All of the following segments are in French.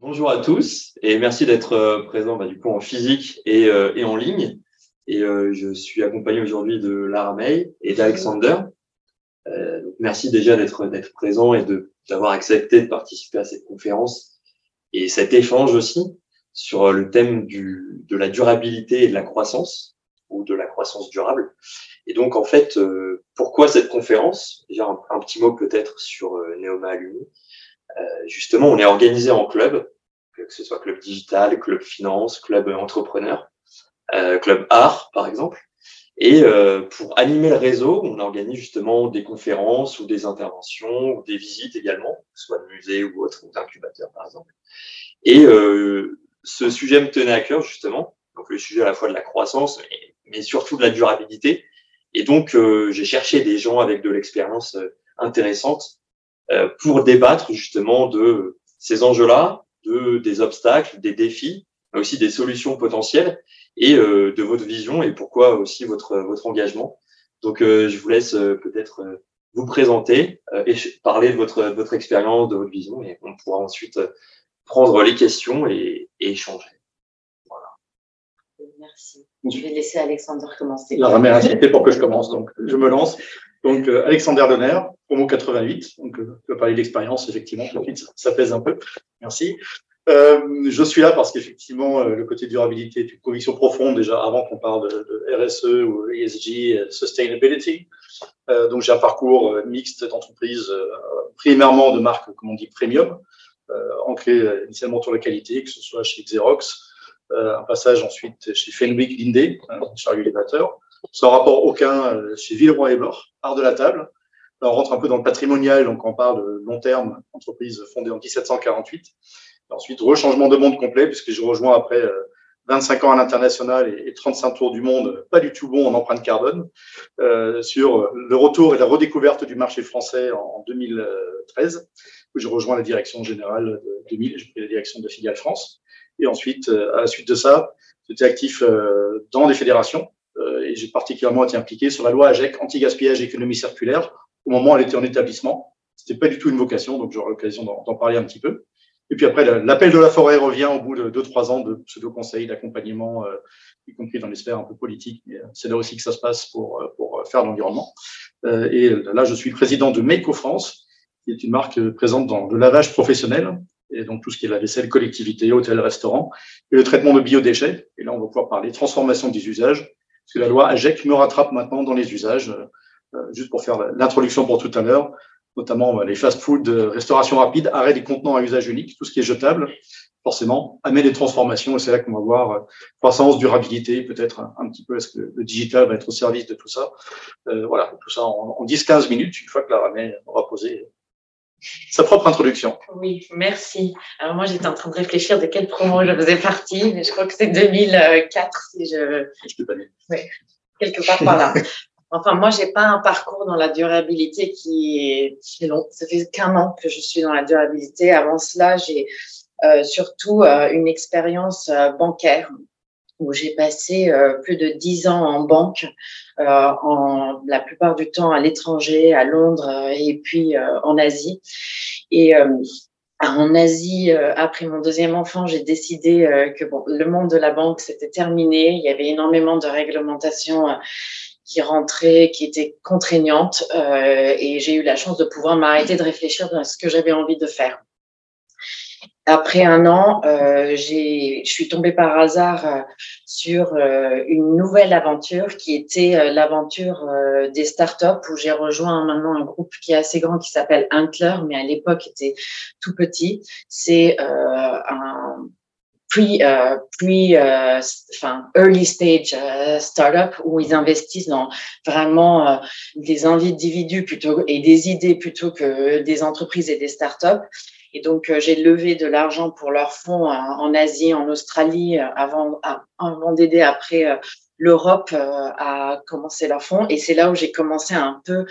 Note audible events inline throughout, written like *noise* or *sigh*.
Bonjour à tous et merci d'être euh, présent bah, du coup en physique et, euh, et en ligne. Et euh, je suis accompagné aujourd'hui de Lara May et d'Alexander. Euh, merci déjà d'être d'être présent et de d'avoir accepté de participer à cette conférence et cet échange aussi sur le thème du, de la durabilité et de la croissance ou de la croissance durable. Et donc en fait, pourquoi cette conférence? Déjà un, un petit mot peut-être sur Neoma Alumni. Euh, justement, on est organisé en club, que ce soit club digital, club finance, club entrepreneur, euh, club art, par exemple. Et euh, pour animer le réseau, on organise justement des conférences ou des interventions ou des visites également, que ce soit de musées ou autres, ou d'incubateurs par exemple. Et ce sujet me tenait à cœur justement, donc le sujet à la fois de la croissance, mais, surtout de la durabilité. Et donc j'ai cherché des gens avec de l'expérience intéressante pour débattre justement de ces enjeux-là, de des obstacles, des défis, mais aussi des solutions potentielles et euh, de votre vision et pourquoi aussi votre votre engagement. Donc, euh, je vous laisse peut-être vous présenter et parler de votre votre expérience, de votre vision, et on pourra ensuite prendre les questions et, et échanger. Voilà. Merci. Je vais laisser Alexandre commencer. La ramère pour que je commence, donc je me lance. Donc, euh, Alexander Donner, promo 88. Donc, euh, tu vas parler d'expérience, effectivement. Ça, pèse un peu. Merci. Euh, je suis là parce qu'effectivement, euh, le côté durabilité est une conviction profonde déjà avant qu'on parle de, RSE ou ESG, Sustainability. Euh, donc, j'ai un parcours mixte d'entreprise, primairement de marque, comme on dit, premium, ancré initialement sur la qualité, que ce soit chez Xerox, un passage ensuite chez Fenwick Linde, hein, chariot élévateur, sans rapport aucun euh, chez Villeroy et Bord, art de la table. On rentre un peu dans le patrimonial, donc on parle de long terme, entreprise fondée en 1748. ensuite, rechangement de monde complet, puisque j'ai rejoint après 25 euh, ans à l'international et 35 tours du monde, pas du tout bon en empreinte carbone, euh, sur le retour et la redécouverte du marché français en 2013, où j'ai rejoint la direction générale de 2000, j'ai pris la direction de Filiale France. Et ensuite, à la suite de ça, j'étais actif dans des fédérations, euh, et j'ai particulièrement été impliqué sur la loi AGEC, anti-gaspillage économie circulaire, au moment elle était en établissement. C'était pas du tout une vocation, donc j'aurai l'occasion d'en parler un petit peu. Et puis après, l'appel de la forêt revient au bout de deux, trois ans de pseudo-conseils, d'accompagnement, euh, y compris dans les sphères un peu politiques. Mais euh, c'est là aussi que ça se passe pour, pour faire l'environnement. Euh, et là, je suis président de Meco France, qui est une marque présente dans le lavage professionnel, et donc tout ce qui est la vaisselle, collectivité, hôtel, restaurant, et le traitement de biodéchets. Et là, on va pouvoir parler transformation des usages, parce que la loi AGEC me rattrape maintenant dans les usages, euh, juste pour faire l'introduction pour tout à l'heure, notamment euh, les fast-food, euh, restauration rapide, arrêt des contenants à usage unique, tout ce qui est jetable, forcément, amène des transformations, et c'est là qu'on va voir croissance, durabilité, peut-être un, petit peu, est-ce que le digital va être au service de tout ça euh, Voilà, tout ça en, en 10-15 minutes, une fois que la ramée aura posé sa propre introduction. Oui, merci. Alors moi, j'étais en train de réfléchir de quelle promo je faisais partie, mais je crois que c'est 2004 si je. Je pas Oui, quelque part par là. Enfin, moi, j'ai pas un parcours dans la durabilité qui est, long. Ça fait qu'un an que je suis dans la durabilité. Avant cela, j'ai euh, surtout euh, une expérience euh, bancaire où j'ai passé euh, plus de dix ans en banque, euh, en, la plupart du temps à l'étranger, à Londres euh, et puis en Asie. Et en Asie, après mon deuxième enfant, j'ai décidé que bon, le monde de la banque c'était terminé. Il y avait énormément de réglementations qui rentraient, qui étaient contraignantes, et j'ai eu la chance de pouvoir m'arrêter de réfléchir à ce que j'avais envie de faire. Après un an, euh, je suis tombée par hasard euh, sur euh, une nouvelle aventure qui était euh, l'aventure euh, des startups où j'ai rejoint maintenant un groupe qui est assez grand qui s'appelle Antler, mais à l'époque était tout petit. C'est un pre, pre enfin early stage startup où ils investissent dans vraiment des individus plutôt et des idées plutôt que des entreprises et des startups. Et donc, euh, j'ai levé de l'argent pour leurs fonds en Asie, en Australie, euh, avant, avant d'aider après euh, l'Europe à commencer leurs fonds. Et c'est là où j'ai commencé un peu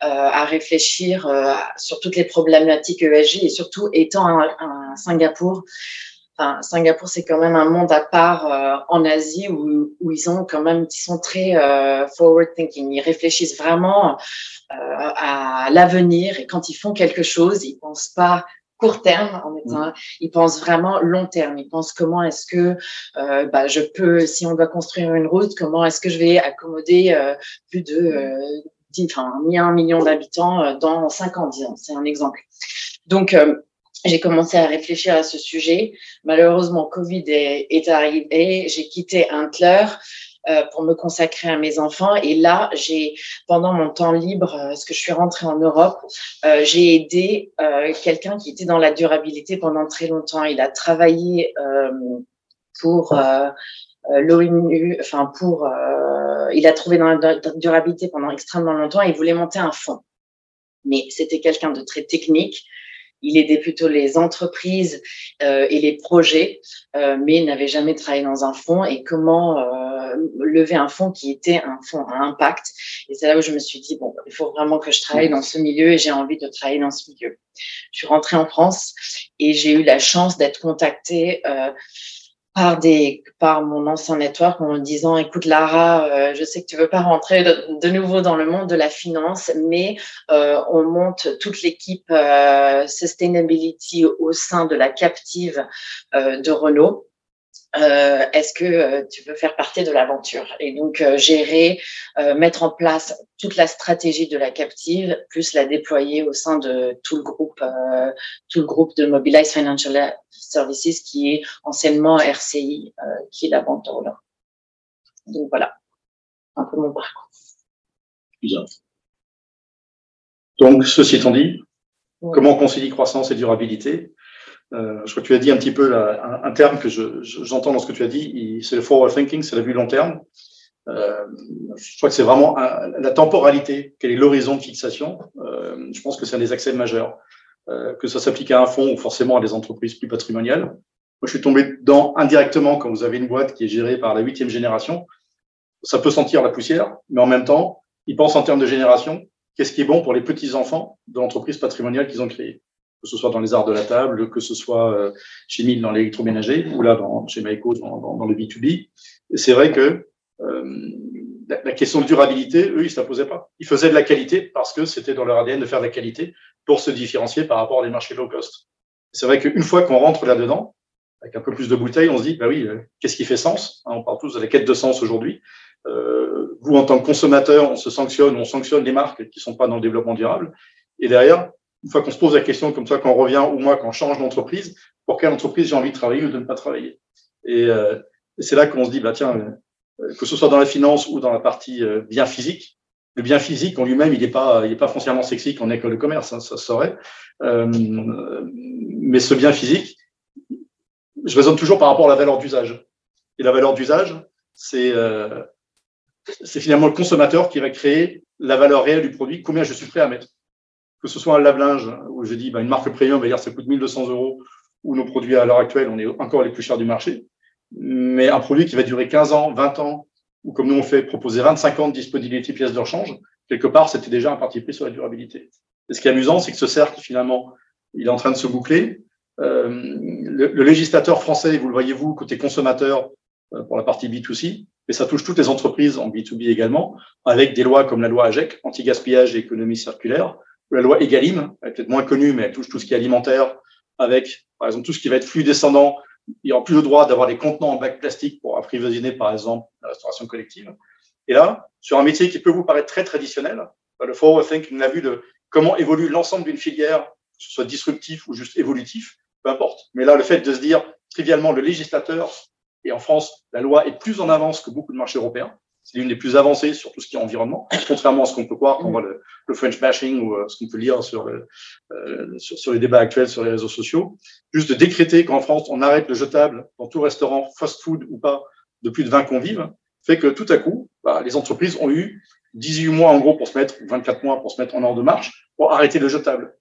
à réfléchir sur toutes les problématiques ESG et surtout étant à, Singapour. Enfin, Singapour, c'est quand même un monde à part en Asie où, où, ils ont quand même, ils sont très forward thinking. Ils réfléchissent vraiment à l'avenir et quand ils font quelque chose, ils pensent pas court terme, en mmh. ils pensent vraiment long terme. Ils pensent comment est-ce que euh, bah, je peux, si on doit construire une route, comment est-ce que je vais accommoder euh, plus de euh, 10, enfin, un million d'habitants euh, dans 5 ans, disons. C'est un exemple. Donc, euh, j'ai commencé à réfléchir à ce sujet. Malheureusement, Covid est, est arrivé. J'ai quitté Huntler euh, pour me consacrer à mes enfants. Et là, j'ai, pendant mon temps libre, euh, parce que je suis rentrée en Europe, euh, j'ai aidé euh, quelqu'un qui était dans la durabilité pendant très longtemps. Il a travaillé pour l'ONU, enfin pour, il a trouvé dans la durabilité pendant extrêmement longtemps. Et il voulait monter un fonds, mais c'était quelqu'un de très technique il aidait plutôt les entreprises euh, et les projets, euh, mais il n'avait jamais travaillé dans un fonds et comment euh, lever un fonds qui était un fonds à impact. Et c'est là où je me suis dit, bon, il faut vraiment que je travaille dans ce milieu et j'ai envie de travailler dans ce milieu. Je suis rentrée en France et j'ai eu la chance d'être contactée par des par mon ancien network en me disant écoute Lara euh, je sais que tu veux pas rentrer de, nouveau dans le monde de la finance mais euh, on monte toute l'équipe euh, sustainability au sein de la captive de Renault euh, est-ce que euh, tu veux faire partie de l'aventure? Et donc euh, gérer, mettre en place toute la stratégie de la captive, plus la déployer au sein de tout le groupe, tout le groupe de Mobilize Financial Services, qui est anciennement RCI, qui est la banque de Donc voilà, un peu mon parcours. Bien. Donc, ceci étant dit, comment on concilie croissance et durabilité? euh, je crois que tu as dit un petit peu un, terme que j'entends dans ce que tu as dit, c'est le forward thinking, c'est la vue long terme. Euh, je crois que c'est vraiment la temporalité, quel est l'horizon de fixation. Euh, je pense que c'est un des accès majeurs, que ça s'applique à un fonds ou forcément à des entreprises plus patrimoniales. Moi, je suis tombé dedans indirectement quand vous avez une boîte qui est gérée par la huitième génération. Ça peut sentir la poussière, mais en même temps, ils pensent en termes de génération. Qu'est-ce qui est bon pour les petits enfants de l'entreprise patrimoniale qu'ils ont créée que ce soit dans les arts de la table, que ce soit euh, chez Mille dans l'électroménager, ou là dans, chez Maïko dans, dans, le B2B. C'est vrai que euh, la, question de durabilité, eux, ils ne la posaient pas. Ils faisaient de la qualité parce que c'était dans leur ADN de faire de la qualité pour se différencier par rapport à des marchés low cost. C'est vrai qu'une fois qu'on rentre là-dedans, avec un peu plus de bouteilles, on se dit, bah oui, euh, qu'est-ce qui fait sens hein, On parle tous de la quête de sens aujourd'hui. Euh, vous, en tant que consommateur, on se sanctionne, on sanctionne les marques qui sont pas dans le développement durable. Et derrière, une fois qu'on se pose la question comme ça, quand on revient, ou moi, quand on change d'entreprise, pour quelle entreprise j'ai envie de travailler ou de ne pas travailler. Et, euh, c'est là qu'on se dit, bah tiens, euh, que ce soit dans la finance ou dans la partie euh, bien physique, le bien physique en lui-même, il n'est pas, il est pas foncièrement sexy qu'en école de commerce, hein, ça se saurait. Euh, mais ce bien physique, je raisonne toujours par rapport à la valeur d'usage. Et la valeur d'usage, c'est euh, c'est finalement le consommateur qui va créer la valeur réelle du produit, combien je suis prêt à mettre que ce soit un lave-linge où je dis bah, une marque premium, va dire ça coûte 1200 euros, ou nos produits à l'heure actuelle, on est encore les plus chers du marché, mais un produit qui va durer 15 ans, 20 ans, ou comme nous on fait proposer 25 ans de disponibilité pièces de rechange, quelque part c'était déjà un parti pris sur la durabilité. Et ce qui est amusant, c'est que ce cercle finalement, il est en train de se boucler. Euh, le, le, législateur français, vous le voyez vous, côté consommateur, euh, pour la partie B2C, mais ça touche toutes les entreprises en B2B également, avec des lois comme la loi AGEC, anti-gaspillage et économie circulaire, la loi Egalim, elle est peut-être moins connue, mais elle touche tout ce qui est alimentaire, avec, par exemple, tout ce qui va être flux descendant. Il n'y aura plus le droit d'avoir des contenants en bac plastique pour apprivoisiner, par exemple, la restauration collective. Et là, sur un métier qui peut vous paraître très traditionnel, bah, le forward thinking a vu de comment évolue l'ensemble d'une filière, que ce soit disruptif ou juste évolutif, peu importe. Mais là, le fait de se dire, trivialement, le législateur, et en France, la loi est plus en avance que beaucoup de marchés européens, c'est l'une des plus avancées sur tout ce qui est environnement, contrairement à ce qu'on peut croire quand on voit le, le, French bashing ou euh, ce qu'on peut lire sur, le, euh, sur, sur, les débats actuels sur les réseaux sociaux. Juste de décréter qu'en France, on arrête le jetable dans tout restaurant, fast-food ou pas, de plus de 20 convives, fait que tout à coup, bah, les entreprises ont eu 18 mois en gros pour se mettre, 24 mois pour se mettre en ordre de marche, pour arrêter le jetable.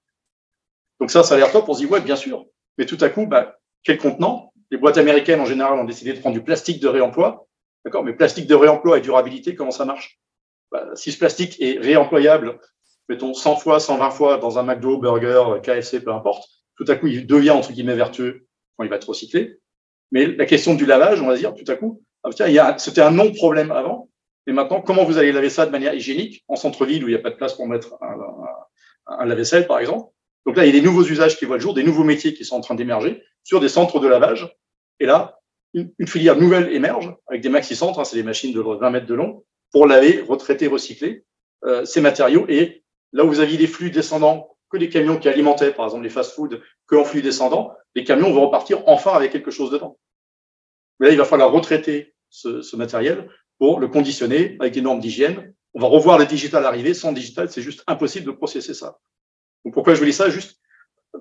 Donc ça, ça a l'air top, on se dit, ouais, bien sûr. Mais tout à coup, bah, quel contenant? Les boîtes américaines, en général, ont décidé de prendre du plastique de réemploi D'accord Mais plastique de réemploi et durabilité, comment ça marche? Bah, Si ce plastique est réemployable, mettons 100 fois, 120 fois dans un McDo, burger, KFC, peu importe, tout à coup, il devient entre guillemets vertueux quand il va être recyclé. Mais la question du lavage, on va dire, tout à coup, ah, tiens, c'était un non-problème avant. Et maintenant, comment vous allez laver ça de manière hygiénique en centre-ville où il n'y a pas de place pour mettre un, un, un lave-vaisselle, par exemple? Donc là, il y a des nouveaux usages qui voient le jour, des nouveaux métiers qui sont en train d'émerger sur des centres de lavage. Et là, une, filière nouvelle émerge avec des maxi-centres, hein, c'est des machines de 20 mètres de long, pour laver, retraiter, recycler euh, ces matériaux. Et là où vous aviez des flux descendants, que des camions qui alimentaient, par exemple les fast-foods, que en flux descendant, les camions vont repartir enfin avec quelque chose dedans. Mais là, il va falloir retraiter ce, ce matériel pour le conditionner avec des normes d'hygiène. On va revoir le digital arriver. Sans digital, c'est juste impossible de processer ça. Donc pourquoi je vous dis ça? Juste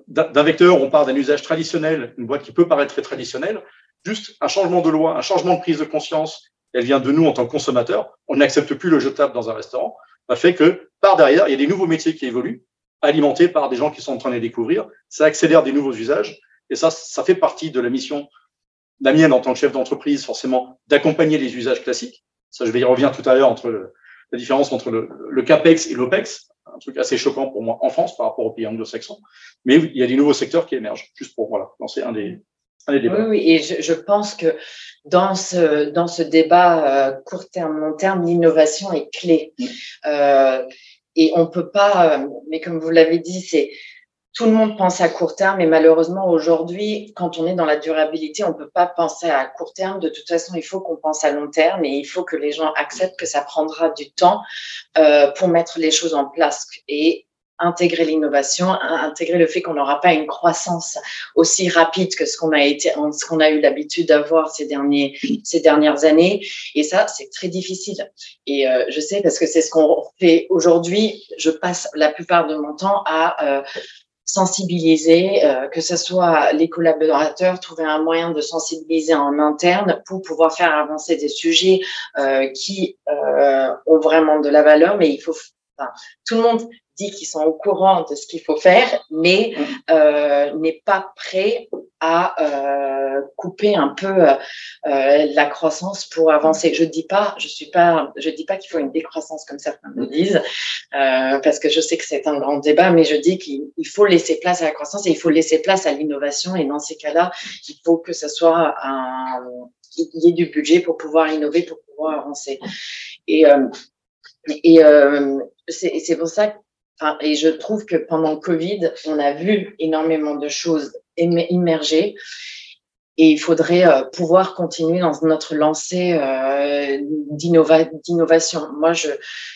d'un vecteur, on part d'un usage traditionnel, une boîte qui peut paraître très traditionnelle, juste un changement de loi, un changement de prise de conscience, elle vient de nous en tant que consommateurs, on n'accepte plus le jetable dans un restaurant, ça fait que par derrière, il y a des nouveaux métiers qui évoluent, alimentés par des gens qui sont en train de les découvrir, ça accélère des nouveaux usages, et ça, ça fait partie de la mission, la mienne en tant que chef d'entreprise, forcément, d'accompagner les usages classiques. Ça, je vais y revenir tout à l'heure entre la différence entre le, CAPEX et l'OPEX, un truc assez choquant pour moi en France par rapport aux pays anglo-saxons. Mais il y a des nouveaux secteurs qui émergent, juste pour voilà, lancer un des, Oui, oui, et je, je, pense que dans ce, dans ce débat euh, court terme, long terme, l'innovation est clé. Mmh. Euh, et on peut pas, euh, mais comme vous l'avez dit, c'est tout le monde pense à court terme et malheureusement aujourd'hui, quand on est dans la durabilité, on peut pas penser à court terme. De toute façon, il faut qu'on pense à long terme et il faut que les gens acceptent que ça prendra du temps euh, pour mettre les choses en place et intégrer l'innovation, intégrer le fait qu'on n'aura pas une croissance aussi rapide que ce qu'on a été, ce qu'on a eu l'habitude d'avoir ces derniers, ces dernières années. Et ça, c'est très difficile. Et euh, je sais parce que c'est ce qu'on fait aujourd'hui. Je passe la plupart de mon temps à euh, sensibiliser, euh, que ce soit les collaborateurs, trouver un moyen de sensibiliser en interne pour pouvoir faire avancer des sujets euh, qui euh, ont vraiment de la valeur, mais il faut, enfin, tout le monde dit qu'ils sont au courant de ce qu'il faut faire, mais euh, n'est pas prêt à euh, couper un peu euh, la croissance pour avancer. Je dis pas, je suis pas, je dis pas qu'il faut une décroissance comme certains me disent, parce que je sais que c'est un grand débat, mais je dis qu'il faut laisser place à la croissance et il faut laisser place à l'innovation. Et dans ces cas-là, il faut que ce soit un, qu'il y ait du budget pour pouvoir innover, pour pouvoir avancer. Et et euh, c'est pour ça et je trouve que pendant le Covid, on a vu énormément de choses immerger. Et il faudrait euh, pouvoir continuer dans notre lancée euh, d'innovation. Moi,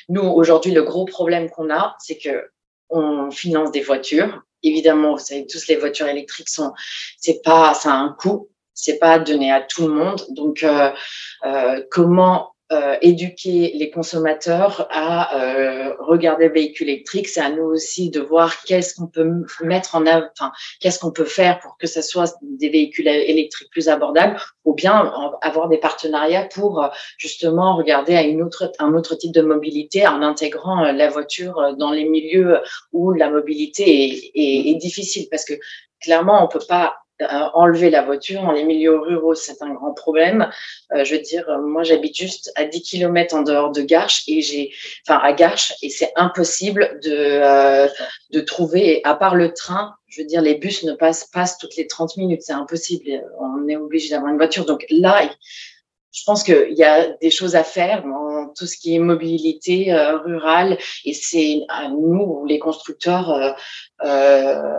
nous aujourd'hui, le gros problème qu'on a, c'est que on finance des voitures. Évidemment, vous savez tous, les voitures électriques sont, c'est pas, ça a un coût, c'est pas donné à tout le monde. Donc, euh comment euh, éduquer les consommateurs à euh, regarder le véhicule électrique. C'est à nous aussi de voir qu'est-ce qu'on peut mettre en œuvre, enfin, qu'est-ce qu'on peut faire pour que ce soit des véhicules électriques plus abordables ou bien avoir des partenariats pour euh, justement regarder à une autre, un autre type de mobilité en intégrant euh, la voiture dans les milieux où la mobilité est, est, est difficile parce que clairement, on peut pas euh, enlever la voiture dans les milieux ruraux, c'est un grand problème. Euh, je veux dire, moi, j'habite juste à 10 km en dehors de Garches et j'ai, enfin, à Garches, et c'est impossible de, euh, de trouver, à part le train, je veux dire, les bus ne passent, passent toutes les 30 minutes, c'est impossible. On est obligé d'avoir une voiture. Donc là, je pense qu'il y a des choses à faire dans tout ce qui est mobilité euh, rurale et c'est à nous, les constructeurs, euh, euh,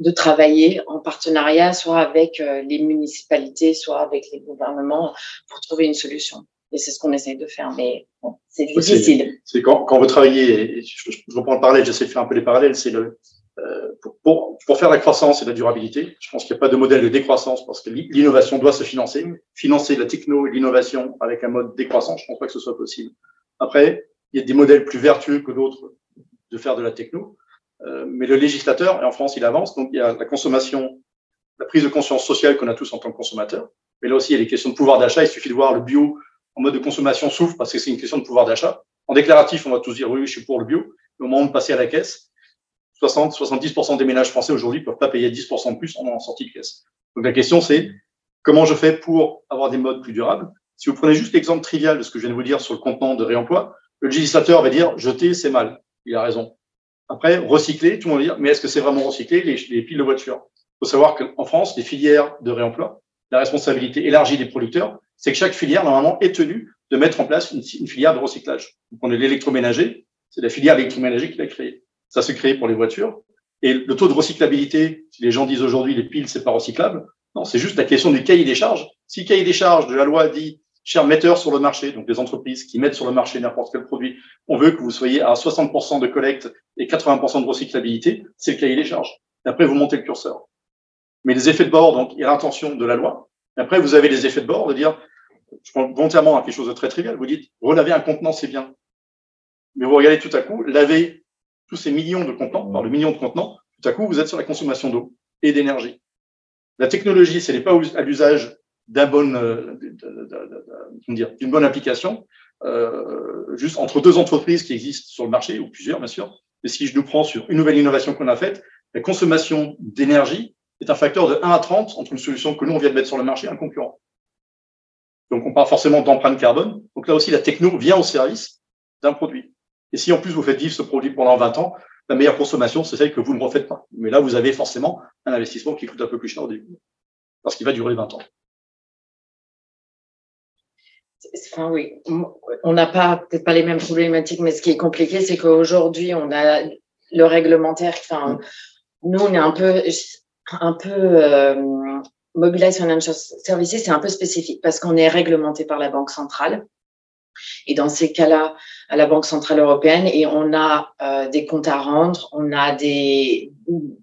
de travailler en partenariat, soit avec euh, les municipalités, soit avec les gouvernements, pour trouver une solution. Et c'est ce qu'on essaye de faire, mais bon, c'est difficile. C'est quand, quand vous travaillez, je, je, reprends le parallèle, j'essaie de faire un peu les parallèles, c'est le, euh, pour, pour, pour, faire la croissance et la durabilité, je pense qu'il n'y a pas de modèle de décroissance parce que l'innovation doit se financer. Financer la techno et l'innovation avec un mode décroissant, je ne pense pas que ce soit possible. Après, il y a des modèles plus vertueux que d'autres de faire de la techno. Euh, mais le législateur, et en France, il avance, donc il y a la consommation, la prise de conscience sociale qu'on a tous en tant que consommateurs. Mais là aussi, il y a les questions de pouvoir d'achat. Il suffit de voir le bio en mode de consommation souffre parce que c'est une question de pouvoir d'achat. En déclaratif, on va tous dire oui, je suis pour le bio. Mais au moment de passer à la caisse, 60, 70% des ménages français aujourd'hui peuvent pas payer 10% de plus en sortie de caisse. Donc la question, c'est comment je fais pour avoir des modes plus durables? Si vous prenez juste l'exemple trivial de ce que je viens de vous dire sur le contenant de réemploi, le législateur va dire jeter, c'est mal. Il a raison. Après, recycler, tout le monde va dire, mais est-ce que c'est vraiment recycler les, les piles de voiture Il faut savoir qu'en France, les filières de réemploi, la responsabilité élargie des producteurs, c'est que chaque filière, normalement, est tenue de mettre en place une, filière de recyclage. On est l'électroménager, c'est la filière électroménager qui l'a créé. Ça s'est créé pour les voitures. Et le taux de recyclabilité, si les gens disent aujourd'hui les piles, c'est pas recyclable, non, c'est juste la question du cahier des charges. Si le cahier des charges de la loi dit, chers metteurs sur le marché, donc les entreprises qui mettent sur le marché n'importe quel produit, on veut que vous soyez à 60% de collecte et 80% de recyclabilité, c'est le cahier des charges. après, vous montez le curseur. Mais les effets de bord, donc, a l'intention de la loi. après, vous avez les effets de bord de dire, je prends volontairement quelque chose de très trivial, vous dites, relaver un contenant, c'est bien. Mais vous regardez tout à coup, laver tous ces millions de contenants, par le million de contenants, tout à coup, vous êtes sur la consommation d'eau et d'énergie. La technologie, ce n'est pas à l'usage euh, d'une bonne application, euh, juste entre deux entreprises qui existent sur le marché, ou plusieurs, bien sûr. Et si je nous prends sur une nouvelle innovation qu'on a faite, la consommation d'énergie est un facteur de 1 à 30 entre une solution que nous, on vient de mettre sur le marché et un concurrent. Donc, on parle forcément d'empreinte carbone. Donc là aussi, la techno vient au service d'un produit. Et si en plus vous faites vivre ce produit pendant 20 ans, la meilleure consommation, c'est celle que vous ne refaites pas. Mais là, vous avez forcément un investissement qui coûte un peu plus cher au début, parce qu'il va durer 20 ans. Enfin, oui, on n'a pas peut-être pas les mêmes problématiques, mais ce qui est compliqué, c'est qu'aujourd'hui, on a le réglementaire. Enfin, nous, on est un peu, un peu euh, Mobilize Financial Services, c'est un peu spécifique parce qu'on est réglementé par la Banque centrale. Et dans ces cas-là, à la Banque centrale européenne, et on a euh, des comptes à rendre, on a des,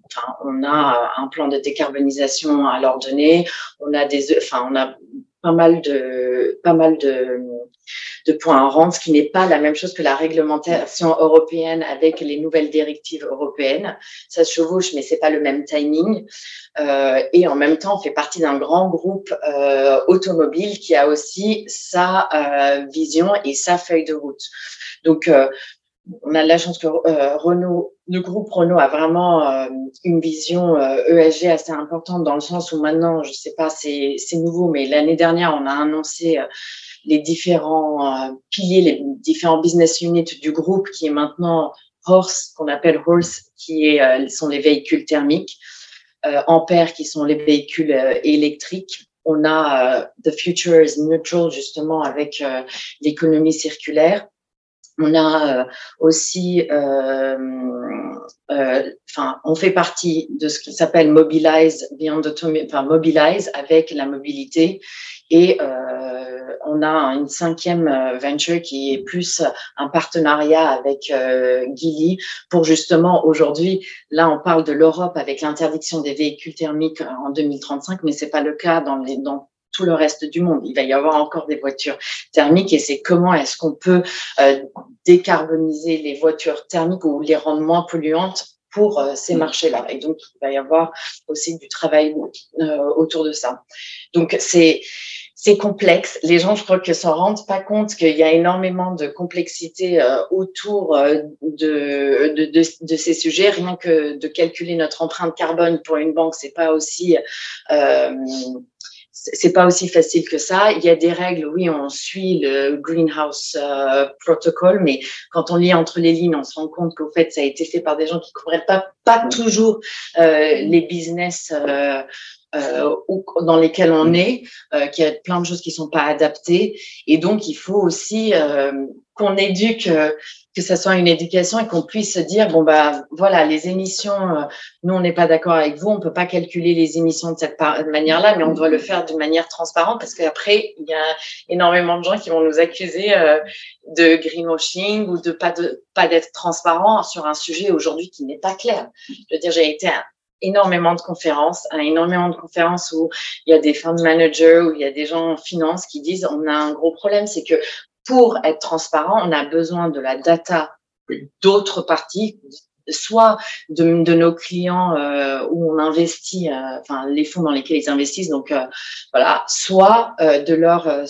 enfin, on a un plan de décarbonisation à leur donner, on a des, enfin, on a pas mal de, pas mal de, de points à rendre, ce qui n'est pas la même chose que la réglementation européenne avec les nouvelles directives européennes. Ça se chevauche, mais c'est pas le même timing. Euh, et en même temps, on fait partie d'un grand groupe euh, automobile qui a aussi sa euh, vision et sa feuille de route. Donc, euh, on a la chance que euh, Renault, le groupe Renault a vraiment euh, une vision ESG euh, e assez importante dans le sens où maintenant, je sais pas, c'est nouveau, mais l'année dernière, on a annoncé les différents piliers, les différents business units du groupe qui est maintenant Horse, qu'on appelle Horse, qui est, sont les véhicules thermiques, Ampère, qui sont les véhicules électriques. On a The Future is Neutral, justement, avec l'économie circulaire on a euh, aussi, euh, euh, enfin, on fait partie de ce qui s'appelle Mobilize Beyond enfin Mobilize avec la mobilité, et on a une cinquième venture qui est plus un partenariat avec Gilly pour justement aujourd'hui, là on parle de l'Europe avec l'interdiction des véhicules thermiques en 2035, mais c'est pas le cas dans les dans tout le reste du monde. Il va y avoir encore des voitures thermiques et c'est comment est-ce qu'on peut euh, décarboniser les voitures thermiques ou les rendre moins polluantes pour euh, ces mm. marchés-là. Et donc, il va y avoir aussi du travail euh, autour de ça. Donc, c'est c'est complexe. Les gens, je crois que s'en rendent pas compte qu'il y a énormément de complexité autour de, de, de, de, ces sujets. Rien que de calculer notre empreinte carbone pour une banque, c'est pas aussi euh, c'est pas aussi facile que ça. Il y a des règles, oui, on suit le Greenhouse euh, Protocol, mais quand on lit entre les lignes, on se rend compte qu'au fait, ça a été fait par des gens qui ne comprennent pas, pas toujours euh, les business euh, euh, dans lesquels on est, euh, qu'il y a plein de choses qui sont pas adaptées. Et donc, il faut aussi euh, qu'on éduque, que ça soit une éducation et qu'on puisse se dire, bon, bah voilà, les émissions, nous, on n'est pas d'accord avec vous, on peut pas calculer les émissions de cette manière-là, mais on doit le faire d'une manière transparente parce qu'après, il y a énormément de gens qui vont nous accuser de greenwashing ou de pas de pas d'être transparent sur un sujet aujourd'hui qui n'est pas clair. Je veux dire, j'ai été énormément de conférences, hein, énormément de conférences où il y a des fund managers, où il y a des gens en finance qui disent on a un gros problème, c'est que pour être transparent, on a besoin de la data d'autres parties, soit de, nos clients euh, où on investit, euh, enfin les fonds dans lesquels ils investissent, donc euh, voilà, soit de leur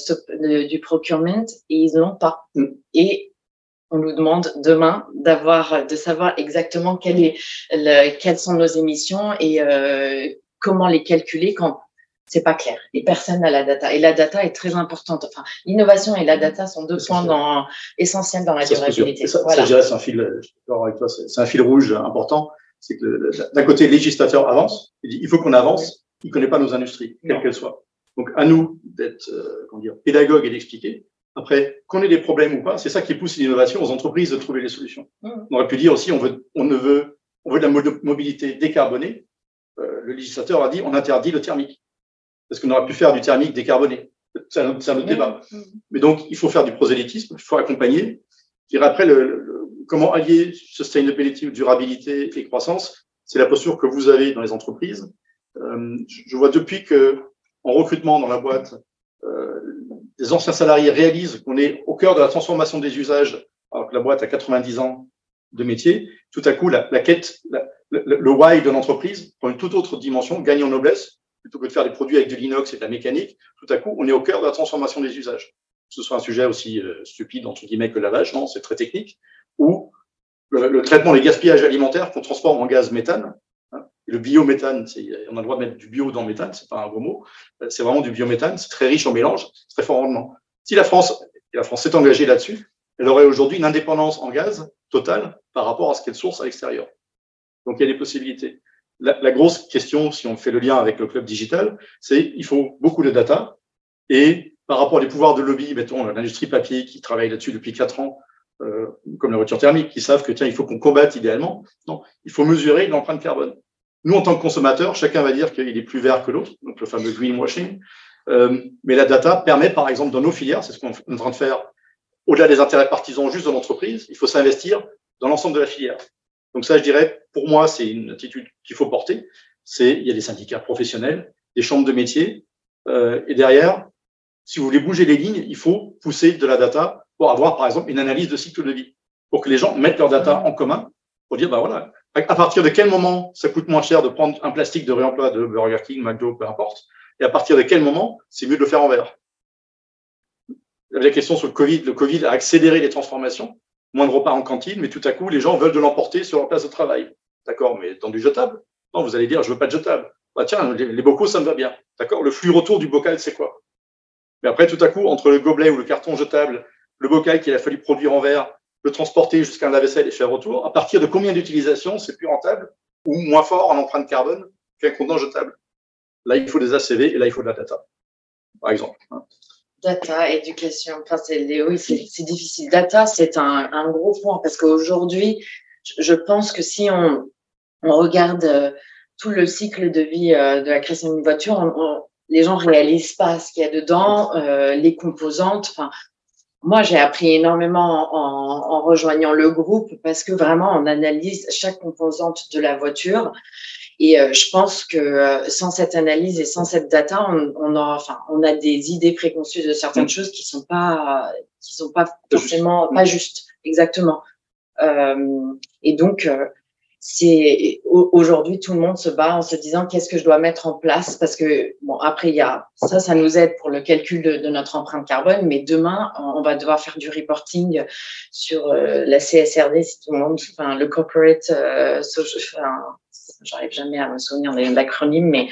du procurement et ils n'ont pas. Mm. Et on nous demande demain d'avoir, de savoir exactement quelle est le, quelles sont nos émissions et euh, comment les calculer quand c'est pas clair et personne n'a la data. Et la data est très importante. Enfin, l'innovation et la data sont deux points dans, essentiels dans la durabilité. Ça, voilà. c'est un fil, c'est un fil rouge important. C'est que d'un côté, le législateur avance. Il dit, il faut qu'on avance. Il connaît pas nos industries, quelles qu'elles soient. Donc, à nous d'être, euh, comment dire, pédagogue et d'expliquer. Après, qu'on ait des problèmes ou pas, c'est ça qui pousse l'innovation aux entreprises de trouver les solutions. Mmh. On aurait pu dire aussi, on, veut, on ne veut on veut de la mobilité décarbonée, euh, le législateur a dit on interdit le thermique. Parce qu'on aurait pu faire du thermique décarboné. C'est un, autre débat. Mais donc, il faut faire du prosélytisme, il faut accompagner. Je dirais après, le, comment allier sustainability, durabilité et croissance, c'est la posture que vous avez dans les entreprises. Euh, je vois depuis que, en recrutement dans la boîte, euh, les anciens salariés réalisent qu'on est au cœur de la transformation des usages, alors que la boîte a 90 ans de métier, tout à coup, la, la quête, le, le, why de l'entreprise prend une toute autre dimension, gagne en noblesse, plutôt que de faire des produits avec de l'inox et de la mécanique, tout à coup, on est au cœur de la transformation des usages. Que ce soit un sujet aussi euh, stupide, entre guillemets, que lavage, non, c'est très technique, ou le, traitement des gaspillages alimentaires qu'on transforme en gaz méthane. Le biométhane, on a le droit de mettre du bio dans le méthane, c'est pas un gros mot, c'est vraiment du biométhane, c'est très riche en mélange, c'est très fort rendement. Si la France, et la France s'est engagée là-dessus, elle aurait aujourd'hui une indépendance en gaz totale par rapport à ce qu'elle source à l'extérieur. Donc il y a des possibilités la, grosse question, si on fait le lien avec le club digital, c'est il faut beaucoup de data. Et par rapport aux pouvoirs de lobby, mettons l'industrie papier qui travaille là-dessus depuis quatre ans, euh, comme la voiture thermique, qui savent que tiens, il faut qu'on combatte idéalement. Non, il faut mesurer l'empreinte carbone. Nous, en tant que consommateurs, chacun va dire qu'il est plus vert que l'autre, donc le fameux greenwashing. Euh, mais la data permet, par exemple, dans nos filières, c'est ce qu'on est en train de faire, au-delà des intérêts partisans juste de l'entreprise, il faut s'investir dans l'ensemble de la filière. Donc ça, je dirais, pour moi, c'est une attitude qu'il faut porter. C'est il y a des syndicats professionnels, des chambres de métiers, euh, et derrière, si vous voulez bouger les lignes, il faut pousser de la data pour avoir, par exemple, une analyse de cycle de vie, pour que les gens mettent leur data en commun, pour dire, bah voilà, à partir de quel moment ça coûte moins cher de prendre un plastique de réemploi de Burger King, McDo, peu importe, et à partir de quel moment c'est mieux de le faire en verre? La question sur le Covid, le Covid a accéléré les transformations moins de repas en cantine, mais tout à coup, les gens veulent de l'emporter sur leur place de travail. D'accord Mais dans du jetable? Non, vous allez dire, je veux pas de jetable. Bah tiens, les, bocaux, ça me va bien. D'accord Le flux retour du bocal, c'est quoi? Mais après, tout à coup, entre le gobelet ou le carton jetable, le bocal qu'il a fallu produire en verre, le transporter jusqu'à un lave-vaisselle et faire retour, à partir de combien d'utilisations c'est plus rentable ou moins fort en empreinte carbone qu'un contenant jetable? Là, il faut des ACV et là, il faut de la data, par exemple. Data, éducation, enfin, c'est, difficile. Data, c'est un, gros point parce qu'aujourd'hui, je pense que si on, regarde euh, tout le cycle de vie euh, de la création d'une voiture, les gens réalisent pas ce qu'il y a dedans, euh, les composantes. Moi, j'ai appris énormément en, en, rejoignant le groupe parce que vraiment, on analyse chaque composante de la voiture et euh, je pense que euh, sans cette analyse et sans cette data, on, on, a, enfin, on a des idées préconçues de certaines mm. choses qui sont pas, qui sont pas forcément pas justes, exactement. Euh, et donc, euh, c'est aujourd'hui tout le monde se bat en se disant qu'est-ce que je dois mettre en place? Parce que bon après il y a ça ça nous aide pour le calcul de, de notre empreinte carbone mais demain on va devoir faire du reporting sur la CSRD si tout le monde enfin le corporate euh, social, j'arrive jamais à me souvenir des acronymes, mais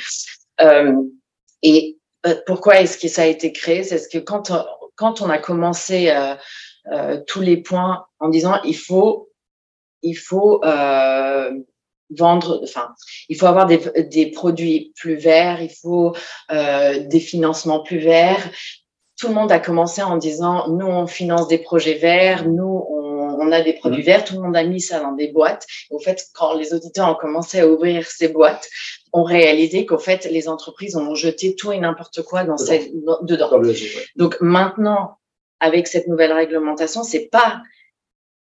euh, et euh, pourquoi est-ce que ça a été créé? C'est que quand quand on a commencé euh, euh, tous les points en disant il faut il faut euh, vendre, enfin, il faut avoir des, des, produits plus verts, il faut euh, des financements plus verts. Tout le monde a commencé en disant nous on finance des projets verts, nous on on a des produits mmh. verts, tout le monde a mis ça dans des boîtes. au fait, quand les auditeurs ont commencé à ouvrir ces boîtes, on réalisé qu'au fait, les entreprises ont jeté tout et n'importe quoi dans cette, dedans. Donc maintenant, avec cette nouvelle réglementation, c'est pas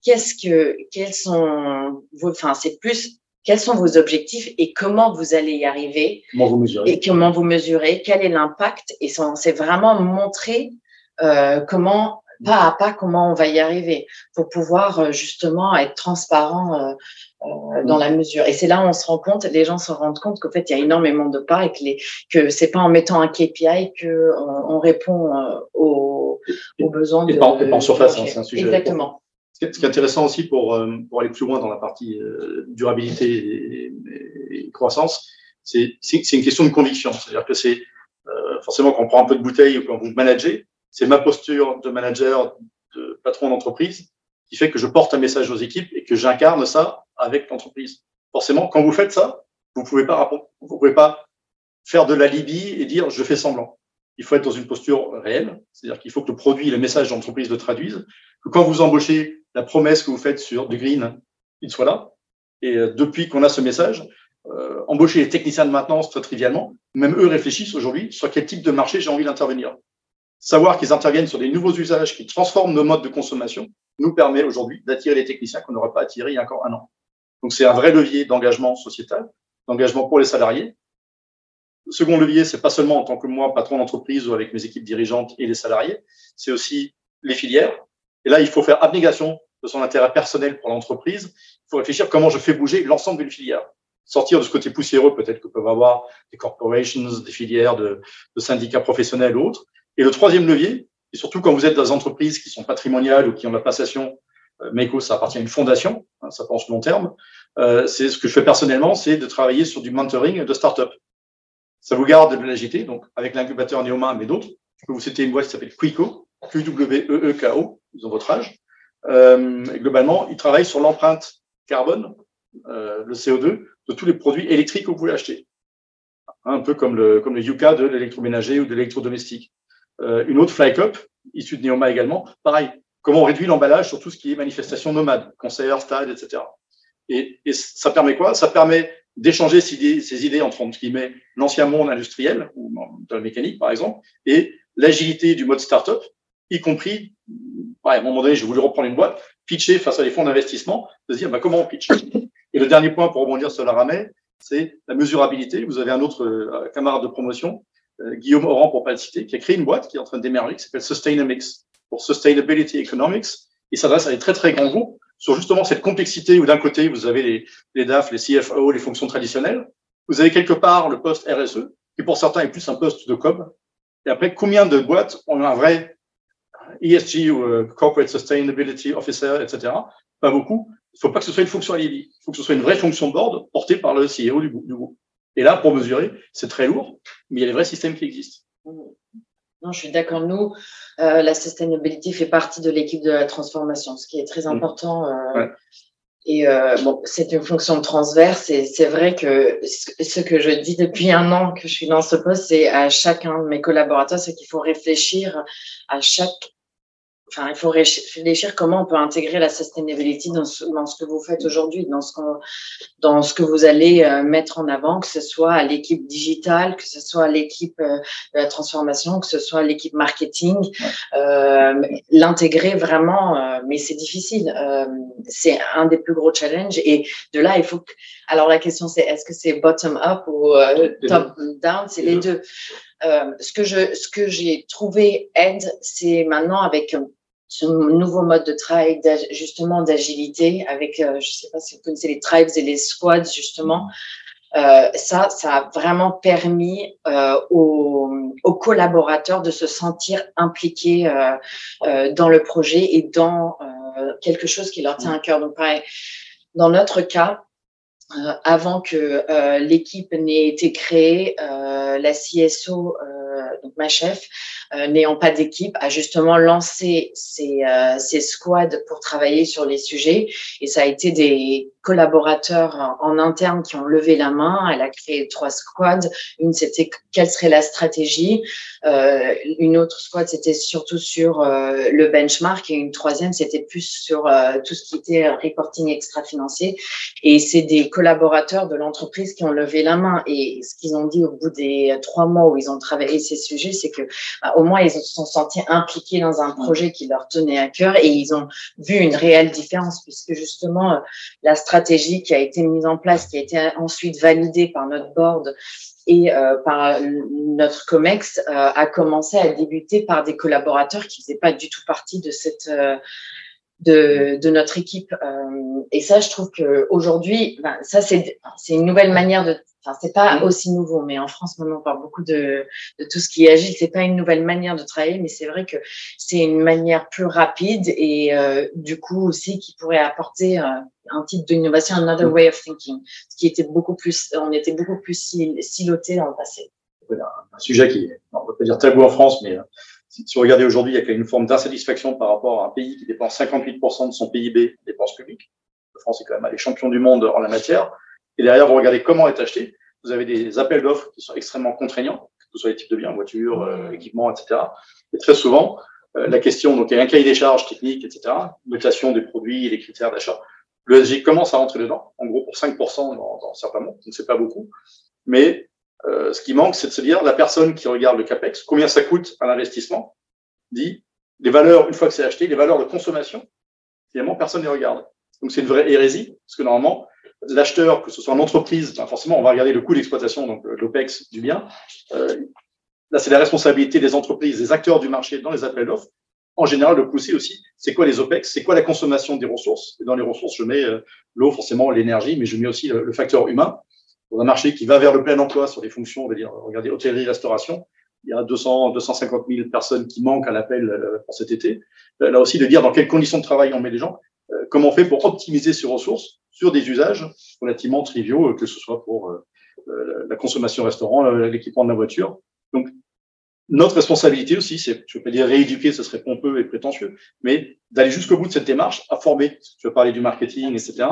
qu'est-ce que, quels sont vos, enfin, c'est plus quels sont vos objectifs et comment vous allez y arriver. Comment vous mesurez. Et comment vous mesurez, quel est l'impact. Et c'est vraiment montrer euh, comment pas à pas comment on va y arriver pour pouvoir euh, justement être transparent euh, euh, dans la mesure. Et c'est là où on se rend compte, les gens se rendent compte qu'en fait il y a énormément de pas et que les que c'est pas en mettant un KPI que on, répond aux, aux, besoins. Et de, pas, en surface, hein, c'est un sujet. Exactement. Ce qui est intéressant aussi pour, pour aller plus loin dans la partie durabilité et, et croissance, c'est une question de conviction. C'est-à-dire que c'est forcément quand on prend un peu de bouteille ou quand vous managez, c'est ma posture de manager, de patron d'entreprise qui fait que je porte un message aux équipes et que j'incarne ça avec l'entreprise. Forcément, quand vous faites ça, vous pouvez pas vous pouvez pas faire de la Libye et dire je fais semblant. Il faut être dans une posture réelle, c'est-à-dire qu'il faut que le produit, le message d'entreprise le traduise, que quand vous embauchez, la promesse que vous faites sur du green, il soit là, Et euh, depuis qu'on a ce message, euh, embaucher les techniciens de maintenance très trivialement, même eux réfléchissent aujourd'hui sur quel type de marché j'ai envie d'intervenir. Savoir qu'ils interviennent sur des nouveaux usages qui transforment nos modes de consommation nous permet aujourd'hui d'attirer les techniciens qu'on n'aurait pas attirés il y a encore un an. Donc c'est un vrai levier d'engagement sociétal, d'engagement pour les salariés. Le second levier, c'est pas seulement en tant que moi, patron d'entreprise ou avec mes équipes dirigeantes et les salariés, c'est aussi les filières. Et là, il faut faire abnégation de son intérêt personnel pour l'entreprise. Il faut réfléchir comment je fais bouger l'ensemble d'une filière. Sortir de ce côté poussiéreux peut-être que peuvent avoir des corporations, des filières de, syndicats professionnels ou autres. Et le troisième levier, et surtout quand vous êtes dans des entreprises qui sont patrimoniales ou qui ont la passation, euh, MECO, ça appartient à une fondation, hein, ça pense long terme, euh, c'est ce que je fais personnellement, c'est de travailler sur du mentoring de start-up. Ça vous garde de l'agilité, donc avec l'incubateur Neoma, mais d'autres. Je peux vous citer une boîte qui s'appelle Quico, Q-W-E-E-K-O, ils ont votre âge. Euh, globalement, ils travaillent sur l'empreinte carbone, euh, le CO2, de tous les produits électriques que vous pouvez acheter. Un peu comme le, comme le Yuka de l'électroménager ou de l'électrodomestique. Euh, une autre Flycup, issue de Neoma également, pareil. Comment on réduit l'emballage sur tout ce qui est manifestation nomade, concert, stade, etc. Et, et ça permet quoi? Ça permet d'échanger ces idées, entre, entre guillemets, l'ancien monde industriel, ou de la mécanique par exemple, et l'agilité du mode startup, y compris, ouais, à un moment donné, j'ai voulu reprendre une boîte, pitcher face à des fonds d'investissement, de se dire bah, comment on pitch? Et le dernier point pour rebondir sur la ramée, c'est la mesurabilité. Vous avez un autre euh, camarade de promotion, euh, Guillaume Oran, pour pas le citer, qui a créé une boîte qui est en train démerger, qui s'appelle Sustainamics, pour Sustainability Economics. Il s'adresse à des très très grands groupes sur justement cette complexité où d'un côté, vous avez les, les DAF, les CFO, les fonctions traditionnelles. Vous avez quelque part le poste RSE, qui pour certains est plus un poste de COB. Et après, combien de boîtes ont un vrai ESG ou euh, Corporate Sustainability Officer, etc. Pas beaucoup. Il ne faut pas que ce soit une fonction à Il faut que ce soit une vraie fonction board portée par le CEO du, groupe. Et là, pour mesurer, c'est très lourd, mais il y a des vrais systèmes qui existent. Non, je suis d'accord. Nous, euh, la sustainability fait partie de l'équipe de la transformation, ce qui est très mmh. important. Euh, Et euh, bon, c'est une fonction transverse et c'est vrai que ce que je dis depuis un an que je suis dans ce poste, c'est à chacun de mes collaborateurs, c'est qu'il faut réfléchir à chaque enfin, il faut réfléchir comment on peut intégrer la sustainability dans ce, dans ce que vous faites aujourd'hui, dans ce dans ce que vous allez euh, mettre en avant, que ce soit à l'équipe digitale, que ce soit à l'équipe euh, de la transformation, que ce soit à l'équipe marketing, euh, l'intégrer vraiment, euh, mais c'est difficile. c'est un des plus gros challenges et de là, il faut que, alors la question c'est est-ce que c'est bottom up ou top down, c'est les deux. Euh, ce que je, ce que j'ai trouvé aide, c'est maintenant avec ce nouveau mode de travail, justement d'agilité, avec, euh, je sais pas si vous connaissez les tribes et les squads, justement. Euh, ça, ça a vraiment permis euh, aux, aux, collaborateurs de se sentir impliqués euh, euh dans le projet et dans quelque chose qui leur tient à cœur. Donc, pareil, dans notre cas, avant que l'équipe n'ait été créée, la CSO, donc ma chef, euh, n'ayant pas d'équipe, a justement lancé euh, ses squads pour travailler sur les sujets. Et ça a été des collaborateurs en, interne qui ont levé la main. Elle a créé trois squads. Une, c'était quelle serait la stratégie? Euh, une autre squad, c'était surtout sur euh, le benchmark. Et une troisième, c'était plus sur euh, tout ce qui était reporting extra-financier. Et c'est des collaborateurs de l'entreprise qui ont levé la main. Et ce qu'ils ont dit au bout des trois mois où ils ont travaillé ces sujets, c'est que bah, au moins ils se sont sentis impliqués dans un projet qui leur tenait à cœur et ils ont vu une réelle différence puisque justement la stratégie qui a été mise en place, qui a été ensuite validée par notre board et euh, par notre COMEX euh, a commencé à débuter par des collaborateurs qui faisaient pas du tout partie de cette euh, de, de, notre équipe. Euh, et ça, je trouve que aujourd'hui, ben, ça c'est c'est une nouvelle manière de. Enfin, c'est pas aussi nouveau, mais en France maintenant on parle beaucoup de, de tout ce qui est agile. C'est pas une nouvelle manière de travailler, mais c'est vrai que c'est une manière plus rapide et euh, du coup aussi qui pourrait apporter euh, un type d'innovation, another way of thinking, ce qui était beaucoup plus, on était beaucoup plus siloté dans le passé. Un sujet qui, on peut pas dire tabou en France, mais si vous regardez aujourd'hui, il y a une forme d'insatisfaction par rapport à un pays qui dépense 58% de son PIB en dépenses publiques. La France est quand même les champions du monde en la matière. Et derrière, vous regardez comment est acheté. Vous avez des appels d'offres qui sont extrêmement contraignants, que ce soit les types de biens, voitures, euh, équipements, etc. Et très souvent, euh, la question, donc il y a un cahier des charges techniques, etc., notation des produits et les critères d'achat. Le SG commence à rentrer dedans. En gros, pour 5% dans, dans certains mondes, donc c'est pas beaucoup. Mais euh, ce qui manque, c'est de se dire, la personne qui regarde le CAPEX, combien ça coûte à l'investissement, dit, les valeurs, une fois que c'est acheté, les valeurs de consommation, finalement, personne ne les regarde. Donc c'est une vraie hérésie, parce que normalement, l'acheteur, que ce soit en entreprise, ben forcément, on va regarder le coût d'exploitation, donc euh, l'OPEX du bien. Euh, là, c'est la responsabilité des entreprises, des acteurs du marché dans les appels d'offres, en général, de pousser aussi, c'est quoi les OPEX, c'est quoi la consommation des ressources. Et dans les ressources, je mets euh, l'eau, forcément, l'énergie, mais je mets aussi le, facteur humain. Pour un marché qui va vers le plein emploi sur des fonctions, on va dire, regardez, hôtellerie, restauration, il y a 200, 250 000 personnes qui manquent à l'appel euh, pour cet été. Là aussi, de dire dans quelles conditions de travail on met les gens, comment on fait pour optimiser ces ressources sur des usages relativement triviaux, que ce soit pour la consommation restaurant, l'équipement de la voiture. Donc, notre responsabilité aussi, c'est, je ne veux pas dire rééduquer, ce serait pompeux et prétentieux, mais d'aller jusqu'au bout de cette démarche, à former, tu veux parler du marketing, etc.,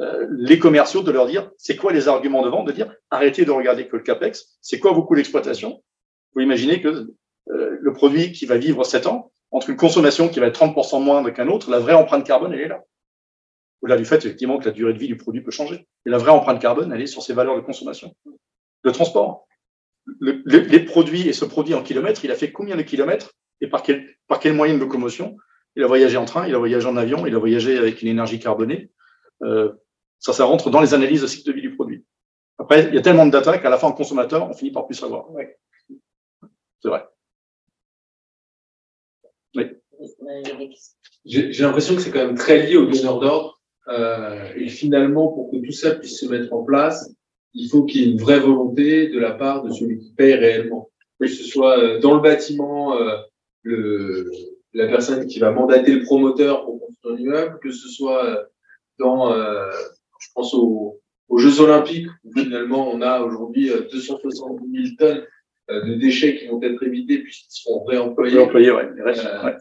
euh, les commerciaux, de leur dire, c'est quoi les arguments de vente, de dire, arrêtez de regarder que le CAPEX, c'est quoi vos coûts d'exploitation? Vous imaginez que euh, le produit qui va vivre 7 ans, entre une consommation qui va être 30% moindre qu'un autre, la vraie empreinte carbone, elle est là. Au-delà du fait, effectivement, que la durée de vie du produit peut changer. Et la vraie empreinte carbone, elle est sur ses valeurs de consommation. Le transport, le, les produits et ce produit en kilomètres, il a fait combien de kilomètres et par quel, par quel moyen de locomotion? Il a voyagé en train, il a voyagé en avion, il a voyagé avec une énergie carbonée. Euh, ça, ça rentre dans les analyses de cycle de vie du produit. Après, il y a tellement de data qu'à la fin, en consommateur, on finit par plus savoir. Ouais. C'est vrai. Oui. J'ai l'impression que c'est quand même très lié au donneur d'ordre. Euh, et finalement, pour que tout ça puisse se mettre en place, il faut qu'il y ait une vraie volonté de la part de celui qui paye réellement. Que ce soit euh, dans le bâtiment, euh, le, la personne qui va mandater le promoteur pour construire un immeuble, que ce soit euh, dans, je pense aux, aux, Jeux Olympiques, où finalement on a aujourd'hui 270 000 tonnes de déchets qui vont être évités puisqu'ils seront réemployés. réemployés ouais,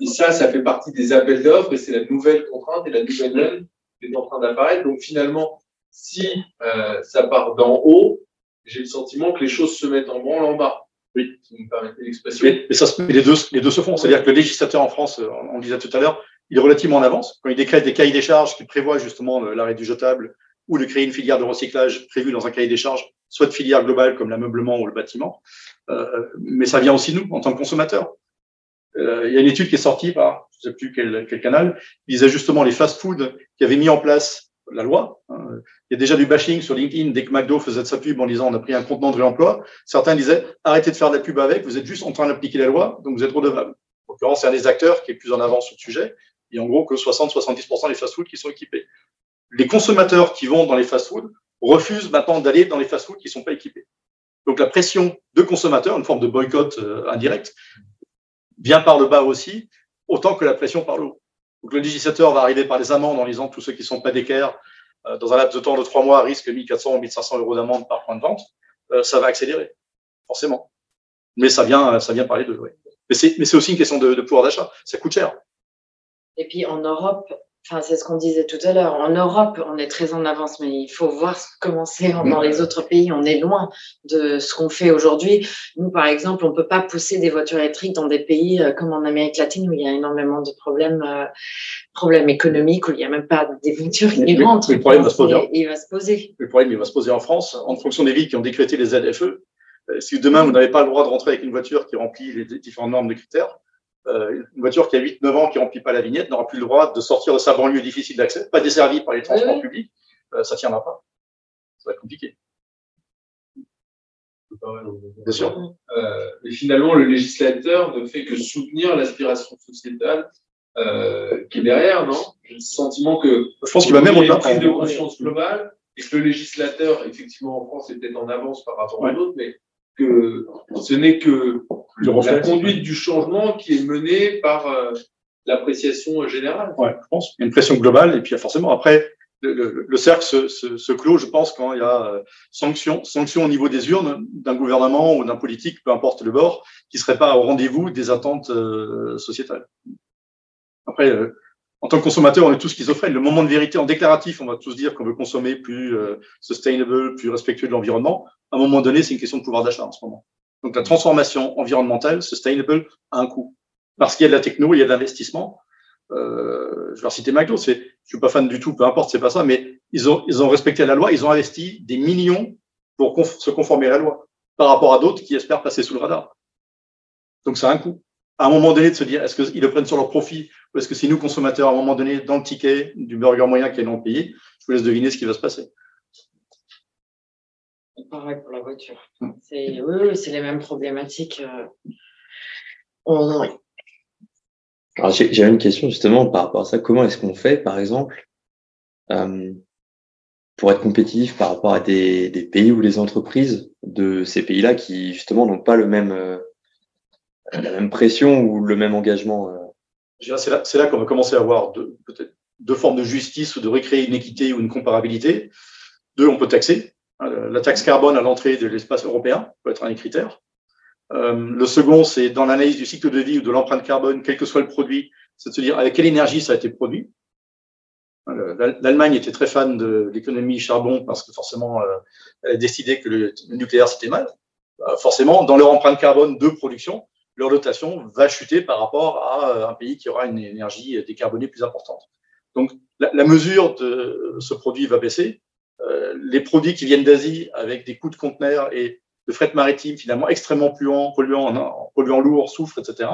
Et ça, ça fait partie des appels d'offres et c'est la nouvelle contrainte et la nouvelle donne qui est en train d'apparaître. Donc finalement, si euh, ça part d'en haut, j'ai le sentiment que les choses se mettent en branle en bas. Oui. Si vous me permettez l'expression. Mais, ça, les, deux, les deux se font. C'est-à-dire que le législateur en France, euh, on le disait tout à l'heure, il est relativement en avance. Quand il décrète des cahiers des charges qui prévoient justement l'arrêt du jetable ou de créer une filière de recyclage prévue dans un cahier des charges, soit de filière globale comme l'ameublement ou le bâtiment. Euh, mais ça vient aussi nous, en tant que consommateurs. Euh, il y a une étude qui est sortie par, je ne sais plus quel, quel canal, qui disait justement les fast-food qui avaient mis en place la loi. Hein. Il y a déjà du bashing sur LinkedIn dès que McDo faisait de sa pub en disant on a pris un contenant de réemploi. Certains disaient arrêtez de faire de la pub avec, vous êtes juste en train d'appliquer la loi, donc vous êtes redevable. En l'occurrence, c'est un des acteurs qui est plus en avance sur le sujet. Et en gros, que 60-70% des fast-foods qui sont équipés. Les consommateurs qui vont dans les fast-foods refusent maintenant d'aller dans les fast-foods qui ne sont pas équipés. Donc la pression de consommateurs, une forme de boycott euh, indirect, vient par le bas aussi, autant que la pression par le haut. Donc le législateur va arriver par les amendes en disant tous ceux qui ne sont pas d'équerre euh, dans un laps de temps de trois mois risquent 1400 ou 1500 euros d'amende par point de vente. Euh, ça va accélérer, forcément. Mais ça vient, ça vient par les deux. Oui. Mais c'est aussi une question de, de pouvoir d'achat. Ça coûte cher. Et puis en Europe, Enfin, c'est ce qu'on disait tout à l'heure. En Europe, on est très en avance, mais il faut voir comment c'est dans les autres pays. On est loin de ce qu'on fait aujourd'hui. Nous, par exemple, on peut pas pousser des voitures électriques dans des pays euh, comme en Amérique latine où il y a énormément de problèmes, euh, problèmes économiques, où il n'y a même pas des voitures qui rentrent. Le problème va se poser. Il va se poser. Le problème, il va se poser en France, en fonction des villes qui ont décrété les ZFE. Euh, si demain, vous n'avez pas le droit de rentrer avec une voiture qui remplit les différentes normes de critères, une voiture qui a 8-9 ans qui remplit pas la vignette n'aura plus le droit de sortir de sa banlieue difficile d'accès, pas desservie par les transports publics, euh, ça tiendra pas. Ça va être compliqué. Bien sûr. Euh, et finalement, le législateur ne fait que soutenir l'aspiration sociétale euh, qui est derrière, non? J'ai le sentiment que je pense qu'il va même au-delà. Une de conscience globale et que le législateur, effectivement, en France, est peut-être en avance par rapport à d'autres, mais que ce n'est que la conduite du changement qui est menée par euh, l'appréciation générale. Ouais, je pense. Une pression globale et puis forcément après le, le, cercle se, se, se, clôt, je pense, quand il y a euh, sanction, sanction au niveau des urnes d'un gouvernement ou d'un politique, peu importe le bord, qui serait pas au rendez-vous des attentes euh, sociétales. Après, euh, en tant que consommateur, on est tous schizophrènes. Le moment de vérité en déclaratif, on va tous dire qu'on veut consommer plus euh, sustainable, plus respectueux de l'environnement. À un moment donné, c'est une question de pouvoir d'achat en ce moment. Donc la transformation environnementale, sustainable, a un coût. Parce qu'il y a de la techno, il y a de l'investissement. euh, je vais citer McDo, c'est, je suis pas fan du tout, peu importe, c'est pas ça, mais ils ont, ils ont respecté la loi, ils ont investi des millions pour se conformer à la loi, par rapport à d'autres qui espèrent passer sous le radar. Donc, ça a un coût. À un moment donné, de se dire, est-ce qu'ils le prennent sur leur profit, ou est-ce que c'est nous, consommateurs, à un moment donné, dans le ticket du burger moyen qui est non payé, je vous laisse deviner ce qui va se passer. Pareil pour la voiture. Hmm. C'est, oui, c'est les mêmes problématiques. Euh, on, alors, j'avais une question justement par rapport à ça. Comment est-ce qu'on fait, par exemple, euh, pour être compétitif par rapport à des, des, pays ou les entreprises de ces pays-là qui justement n'ont pas le même euh, la même pression ou le même engagement euh? C'est là, c'est là qu'on va commencer à avoir deux, peut-être deux formes de justice ou de recréer une équité ou une comparabilité. Deux, on peut taxer. La taxe carbone à l'entrée de l'espace européen peut être un des critères. Euh, le second, c'est dans l'analyse du cycle de vie ou de l'empreinte carbone, quel que soit le produit, c'est de se dire avec quelle énergie ça a été produit. Euh, L'Allemagne était très fan de l'économie charbon parce que forcément, euh, elle a décidé que le, nucléaire c'était mal. forcément, dans leur empreinte carbone de production, leur dotation va chuter par rapport à un pays qui aura une énergie décarbonée plus importante. Donc, la mesure de ce produit va baisser. Les produits qui viennent d'Asie avec des coûts de conteneurs et de fret maritime finalement extrêmement polluant, polluant, polluant lourd, soufre, etc.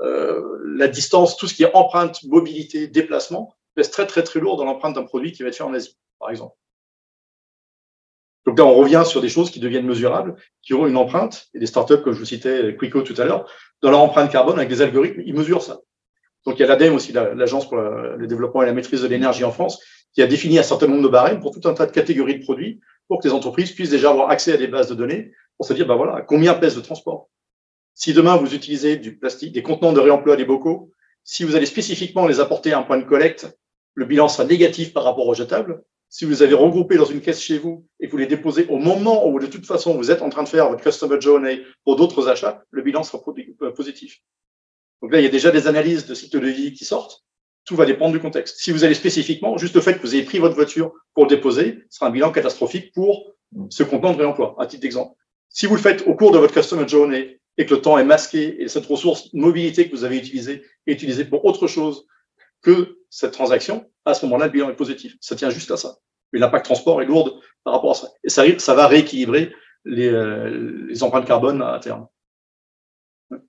Euh, la distance, tout ce qui est empreinte, mobilité, déplacement, pèse très très très lourd dans l'empreinte d'un produit qui va être fait en Asie, par exemple. Donc là, on revient sur des choses qui deviennent mesurables, qui auront une empreinte, et des startups, comme je vous citais Quico tout à l'heure, dans leur empreinte carbone, avec des algorithmes, ils mesurent ça. Donc il y a l'ADEME aussi, l'Agence pour le développement et la maîtrise de l'énergie en France, qui a défini un certain nombre de barèmes pour tout un tas de catégories de produits, pour que les entreprises puissent déjà avoir accès à des bases de données pour se dire, ben voilà, combien pèse le transport? Si demain vous utilisez du plastique, des contenants de réemploi des bocaux, si vous allez spécifiquement les apporter à un point de collecte, le bilan sera négatif par rapport aux jetables. Si vous avez regroupé dans une caisse chez vous et que vous les déposez au moment où de toute façon vous êtes en train de faire votre customer journey pour d'autres achats, le bilan sera euh, positif. Donc là, il y a déjà des analyses de cycle de vie qui sortent. Tout va dépendre du contexte. Si vous allez spécifiquement, juste le fait que vous ayez pris votre voiture pour le déposer, sera un bilan catastrophique pour ce contenant de réemploi, à titre d'exemple. Si vous le faites au cours de votre customer journey et que le temps est masqué et cette ressource mobilité que vous avez utilisée est utilisée pour autre chose que cette transaction, à ce moment-là, le bilan est positif. Ça tient juste à ça. Mais l'impact transport est lourd par rapport à ça. Et ça, ça va rééquilibrer les, euh, les, empreintes carbone à terme.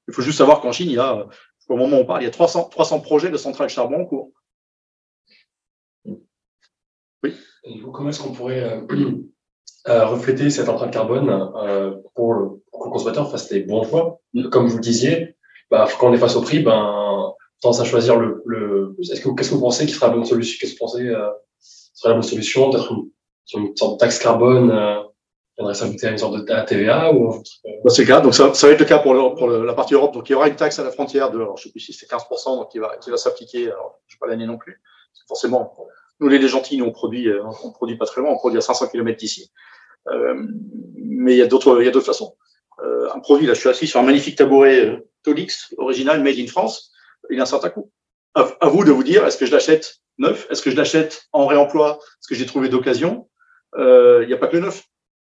Il faut juste savoir qu'en Chine, il y a, au moment où on parle, il y a 300, 300 projets de centrales charbon en cours. Oui. Et comment est-ce qu'on pourrait *clears throat* euh, refléter cette empreinte carbone euh, pour, le, pour, le, consommateur fasse des bons choix? Comme vous le disiez, bah, quand on est face au prix, ben, tendance à choisir le. le est-ce que qu'est-ce que vous pensez qui sera la bonne solution? Qu'est-ce que vous pensez euh, sera la bonne solution? Peut-être une, une, sorte de taxe carbone euh, viendrait s'ajouter à une sorte de TVA euh, le cas. Donc ça, ça va être le cas pour, le, pour la partie Europe. Donc il y aura une taxe à la frontière de, alors, je sais plus si c'est 15%, donc qui va, qui va s'appliquer. Alors je sais pas l'année non plus. Forcément, nous les, gentils, nous on produit, euh, on produit pas très loin, on produit à 500 km d'ici. Euh, mais il y a d'autres, il y a d'autres façons. Euh, un produit, là, je suis assis sur un magnifique tabouret euh, Tolix, original, made in France. Il a un certain coût. À, vous de vous dire, est-ce que je l'achète neuf? Est-ce que je l'achète en réemploi? Est-ce que j'ai trouvé d'occasion? Il n'y a pas que le neuf.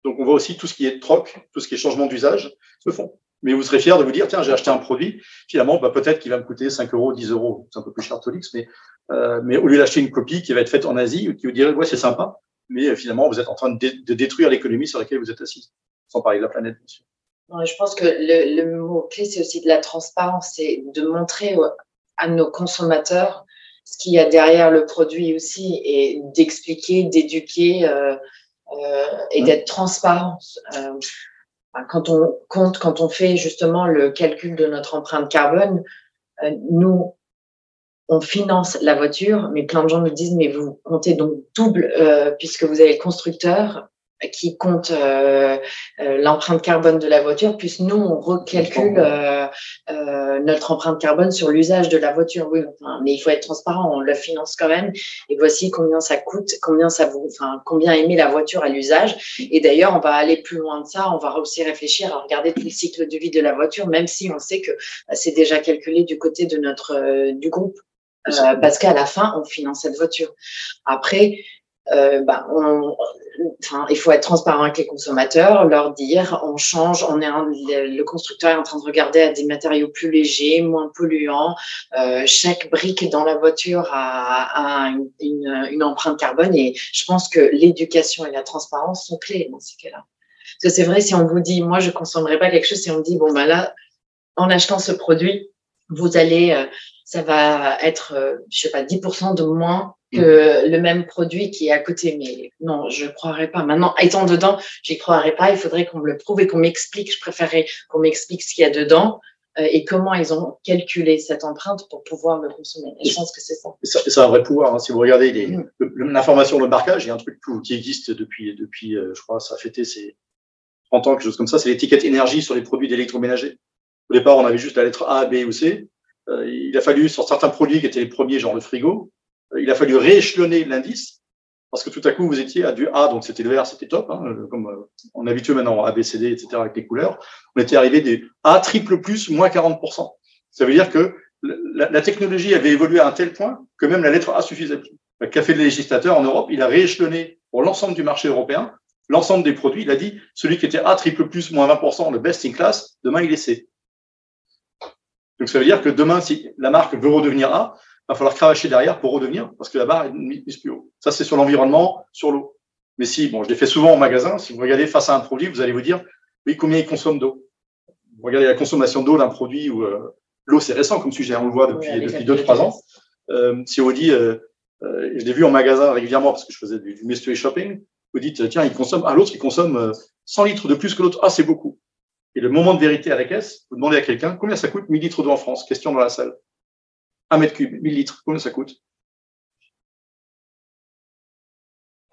Donc, on voit aussi tout ce qui est troc, tout ce qui est changement d'usage se font. Mais vous serez fier de vous dire, tiens, j'ai acheté un produit, finalement, bah, peut-être qu'il va me coûter 5 euros, 10 euros. C'est un peu plus cher Tolix, mais, euh, mais au lieu d'acheter une copie qui va être faite en Asie, qui vous dirait, ouais, c'est sympa, mais euh, finalement, vous êtes en train de, détruire l'économie sur laquelle vous êtes assis, sans parler de la planète, bien sûr. je pense que le, mot-clé, c'est aussi de la transparence, c'est de montrer à nos consommateurs ce qu'il y a derrière le produit aussi, et d'expliquer, d'éduquer euh, et d'être transparent. Euh, quand on compte, quand on fait justement le calcul de notre empreinte carbone, euh, nous, on finance la voiture, mais plein de gens nous disent, mais vous comptez donc double, euh, puisque vous avez le constructeur qui compte euh, euh, l'empreinte carbone de la voiture, puisque nous, on recalcule euh, euh, notre empreinte carbone sur l'usage de la voiture. Oui, enfin, mais il faut être transparent, on le finance quand même. Et voici combien ça coûte, combien ça vous, enfin, combien émet la voiture à l'usage. Et d'ailleurs, on va aller plus loin de ça, on va aussi réfléchir à regarder tout le cycle de vie de la voiture, même si on sait que bah, c'est déjà calculé du côté de notre du groupe. Euh, parce qu'à la fin, on finance cette voiture. Après, euh, bah, il faut être transparent avec les consommateurs, leur dire, on change, on est le, constructeur est en train de regarder à des matériaux plus légers, moins polluants. Euh, chaque brique dans la voiture a, une, empreinte carbone et je pense que l'éducation et la transparence sont clés dans ces cas-là. Parce que c'est vrai, si on vous dit, moi, je consommerai pas quelque chose, si on dit, bon, ben là, en achetant ce produit, vous allez, euh, ça va être, euh, je sais pas, 10% de moins que mm. le même produit qui est à côté. Mais non, je ne croirais pas. Maintenant, étant dedans, j'y croirais pas. Il faudrait qu'on me le prouve et qu'on m'explique. Je préférerais qu'on m'explique ce qu'il y a dedans euh, et comment ils ont calculé cette empreinte pour pouvoir le consommer. Et je pense que c'est ça. C'est un vrai pouvoir. Hein. Si vous regardez mm. l'information de marquage, il y a un truc qui existe depuis, depuis je crois, ça a fêté ses 30 ans, quelque chose comme ça. C'est l'étiquette énergie sur les produits d'électroménager. Au départ, on avait juste la lettre A, B ou C. Euh, il a fallu, sur certains produits qui étaient les premiers, genre le frigo, euh, il a fallu rééchelonner l'indice parce que tout à coup, vous étiez à du A, donc c'était le vert, c'était top, hein, comme euh, on est habitué maintenant A, B, C, D, etc., avec les couleurs. On était arrivé des A triple plus, moins 40%. Ça veut dire que la, la, technologie avait évolué à un tel point que même la lettre A suffisait plus. Le café de législateur en Europe, il a rééchelonné pour l'ensemble du marché européen l'ensemble des produits. Il a dit, celui qui était A triple plus, moins 20%, le best in class, demain il est C. Donc ça veut dire que demain, si la marque veut redevenir A, il va falloir cravacher derrière pour redevenir, parce que la barre est mise plus haut. Ça, c'est sur l'environnement, sur l'eau. Mais si, bon, je l'ai fait souvent en magasin, si vous regardez face à un produit, vous allez vous dire, oui, combien il consomme d'eau? Vous regardez la consommation d'eau d'un produit où euh, l'eau, c'est récent comme sujet, on le voit depuis, oui, depuis deux, trois ans. Euh, si on dit, euh, euh, je l'ai vu en magasin régulièrement parce que je faisais du, du mystery shopping, vous dites, tiens, il consomme, à l'autre, il consomme 100 litres de plus que l'autre. Ah, c'est beaucoup. Et le moment de vérité à la caisse, vous demandez à quelqu'un combien ça coûte 1000 litres d'eau en France? Question dans la salle. Un mètre cube, 1000 litres, combien ça coûte?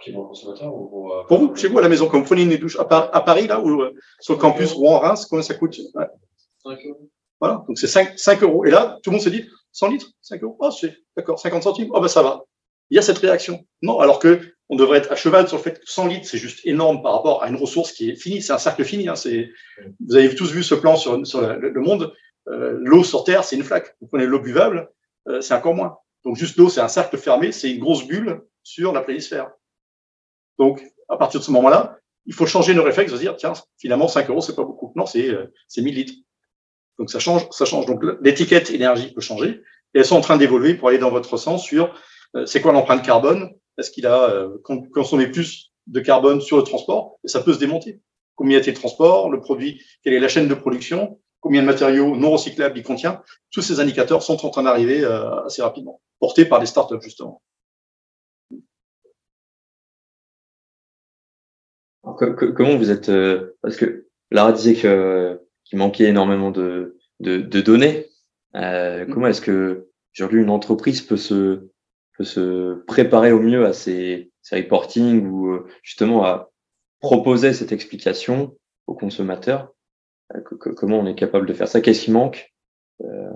Euh, pour, vous, chez vous à la maison, quand vous prenez une douche à, Paris, là, ou euh, sur le campus Rouen-Reims, combien ça coûte? Voilà, donc c'est 5, 5 euros. Et là, tout le monde se dit 100 litres, 5 euros. Oh, c'est d'accord, 50 centimes? Oh, ben ça va. Il y a cette réaction. Non, alors que on devrait être à cheval sur le fait que 100 litres, c'est juste énorme par rapport à une ressource qui est finie. C'est un cercle fini. Hein. Vous avez tous vu ce plan sur, le, monde. Euh, l'eau sur Terre, c'est une flaque. Vous prenez l'eau buvable, euh, c'est encore moins. Donc juste l'eau, c'est un cercle fermé, c'est une grosse bulle sur la planisphère. Donc à partir de ce moment-là, il faut changer nos réflexes, de dire tiens, finalement 5 euros, c'est pas beaucoup. Non, c'est euh, c'est 1000 litres. Donc ça change, ça change. Donc l'étiquette énergie peut changer. Et elles sont en train d'évoluer pour aller dans votre sens sur euh, c'est quoi l'empreinte carbone? Est-ce qu'il a euh, consommé plus de carbone sur le transport Et ça peut se démonter. Combien était le transport, le produit, quelle est la chaîne de production, combien de matériaux non recyclables il contient Tous ces indicateurs sont en train d'arriver euh, assez rapidement, portés par les startups justement. comment vous êtes Parce que Lara disait qu'il manquait énormément de, de, données. Mm. comment est-ce que aujourd'hui une entreprise peut se peut se préparer au mieux à ces, ces reporting ou euh, justement à proposer cette explication aux consommateurs euh, Comment on est capable de faire ça? Qu'est-ce qui manque? Euh,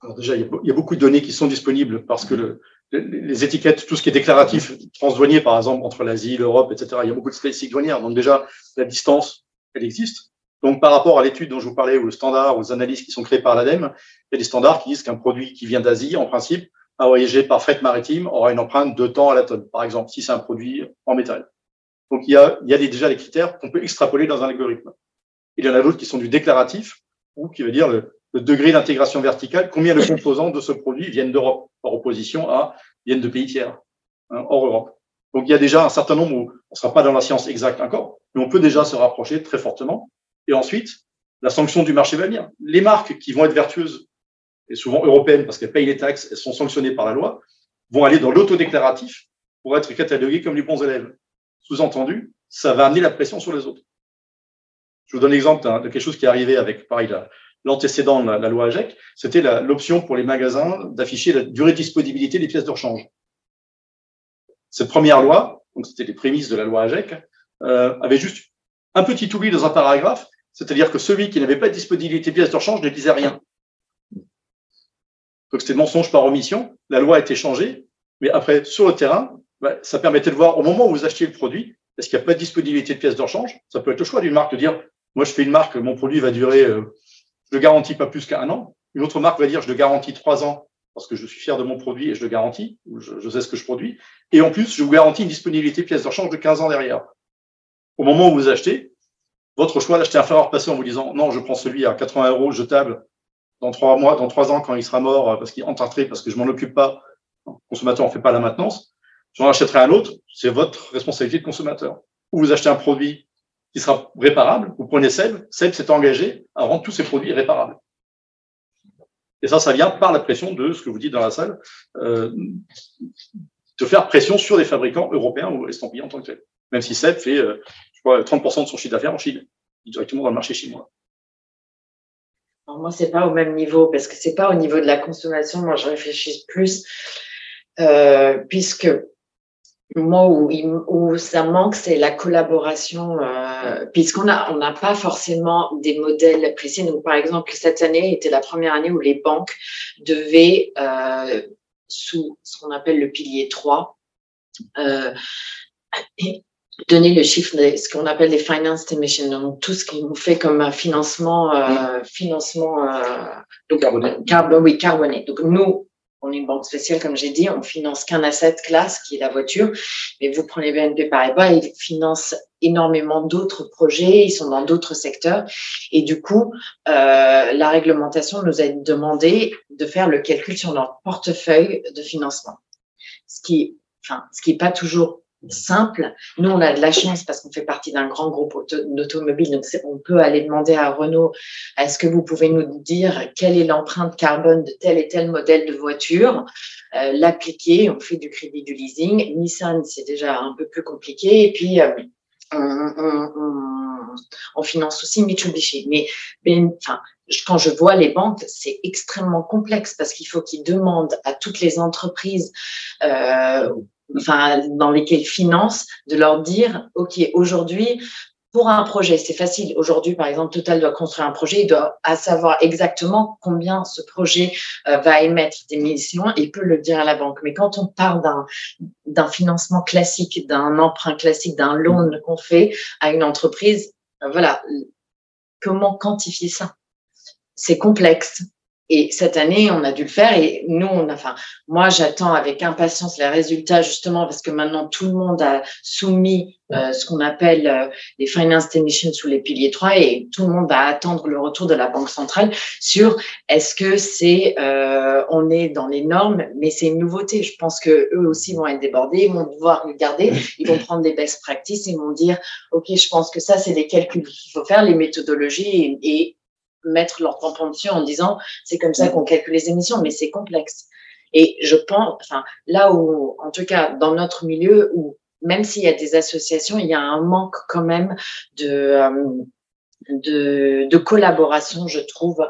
alors déjà, il y, a, beaucoup de données qui sont disponibles parce que le, les étiquettes, tout ce qui est déclaratif transdouanier, par exemple, entre l'Asie, l'Europe, etc., il y a beaucoup de statistiques douanières. Donc déjà, la distance, elle existe. Donc par rapport à l'étude dont je vous parlais, ou le standard, aux analyses qui sont créées par l'ADEME, il y a des standards qui disent qu'un produit qui vient d'Asie, en principe, à voyager par fret maritime aura une empreinte de temps à la tonne, par exemple, si c'est un produit en métal. Donc, il y a, il y a déjà des critères qu'on peut extrapoler dans un algorithme. Il y en a d'autres qui sont du déclaratif, ou qui veut dire le, degré d'intégration verticale, combien de composants de ce produit viennent d'Europe, par opposition à viennent de pays tiers, hein, hors Europe. Donc, il y a déjà un certain nombre où on ne sera pas dans la science exacte encore, mais on peut déjà se rapprocher très fortement. Et ensuite, la sanction du marché va venir. Les marques qui vont être vertueuses et souvent européennes parce qu'elles payent les taxes, elles sont sanctionnées par la loi, vont aller dans l'autodéclaratif pour être cataloguées comme les bons élèves. Sous-entendu, ça va amener la pression sur les autres. Je vous donne l'exemple de quelque chose qui est arrivé avec, pareil, l'antécédent de la, loi AGEC, c'était l'option pour les magasins d'afficher la durée de disponibilité des pièces de rechange. Cette première loi, donc c'était les prémices de la loi AGEC, euh, avait juste un petit oubli dans un paragraphe, c'est-à-dire que celui qui n'avait pas de disponibilité de pièces de rechange ne disait rien. Donc c'était mensonge par omission. La loi a été changée, mais après, sur le terrain, bah, ça permettait de voir au moment où vous achetiez le produit, est-ce qu'il n'y a pas de disponibilité de pièces de rechange? Ça peut être le choix d'une marque de dire, moi je fais une marque, mon produit va durer, euh, je le garantis pas plus qu'un an. Une autre marque va dire, je le garantis trois ans parce que je suis fier de mon produit et je le garantis, je, je sais ce que je produis. Et en plus, je vous garantis une disponibilité de pièces de rechange de 15 ans derrière. au moment où vous achetez, votre choix d'acheter un fer à repasser en vous disant non, je prends celui à 80 euros jetable dans trois mois, dans trois ans quand il sera mort parce qu'il entrerait, parce que je m'en occupe pas, le consommateur en fait pas la maintenance, j'en achèterai un autre, c'est votre responsabilité de consommateur. Ou vous achetez un produit qui sera réparable, vous prenez Seb, Seb s'est engagé à rendre tous ses produits réparables. Et ça, ça vient par la pression de ce que vous dites dans la salle, euh, de faire pression sur les fabricants européens ou estampillés en tant que tels. Même si Seb fait, euh, je crois, 30% de son chiffre d'affaires en Chine, directement dans le marché chinois. Alors moi, c'est pas au même niveau parce que c'est pas au niveau de la consommation. Moi, je réfléchis plus euh, puisque moi où, où, ça manque, c'est la collaboration, euh, puisqu'on a on n'a pas forcément des modèles précis. Donc, par exemple, cette année était la première année où les banques devaient, euh, sous ce qu'on appelle le pilier 3, euh, donner le chiffre de ce qu'on appelle les finance emissions, donc tout ce qui nous fait comme un financement, euh, financement euh, donc, carboné. oui, carboné. Donc nous, on est une banque spéciale, comme j'ai dit, on finance qu'un asset classe qui est la voiture. Mais vous prenez BNP Paribas, ils financent énormément d'autres projets, ils sont dans d'autres secteurs. Et du coup, euh, la réglementation nous a demandé de faire le calcul sur notre portefeuille de financement. Ce qui, enfin, ce qui est pas toujours simple. Nous, on a de la chance parce qu'on fait partie d'un grand groupe d'automobile. Donc, on peut aller demander à Renault, est-ce que vous pouvez nous dire quelle est l'empreinte carbone de tel et tel modèle de voiture, euh, l'appliquer. On fait du crédit, du leasing. Nissan, c'est déjà un peu plus compliqué. Et puis, euh, on, on, on, finance aussi Mitsubishi. Mais, mais enfin, quand je vois les banques, c'est extrêmement complexe parce qu'il faut qu'ils demandent à toutes les entreprises euh, enfin, dans lesquels finance, de leur dire, OK, aujourd'hui, pour un projet, c'est facile. Aujourd'hui, par exemple, Total doit construire un projet, il doit savoir exactement combien ce projet euh, va émettre d'émissions et peut le dire à la banque. Mais quand on parle d'un, d'un financement classique, d'un emprunt classique, d'un loan qu'on fait à une entreprise, euh, voilà, comment quantifier ça? C'est complexe. Et cette année, on a dû le faire. Et nous, on a, enfin, moi, j'attends avec impatience les résultats, justement, parce que maintenant, tout le monde a soumis euh, ce qu'on appelle euh, les finance emissions sous les piliers 3 et tout le monde va attendre le retour de la Banque centrale sur est-ce que c'est, euh, on est dans les normes, mais c'est une nouveauté. Je pense que eux aussi vont être débordés, ils vont devoir regarder, ils vont prendre des best practices, ils vont dire, OK, je pense que ça, c'est des calculs qu'il faut faire, les méthodologies et, et mettre leur tampon dessus en disant c'est comme ça qu'on calcule les émissions, mais c'est complexe. Et je pense, enfin, là où, en tout cas, dans notre milieu, où même s'il y a des associations, il y a un manque quand même de, euh, de, de, collaboration, je trouve,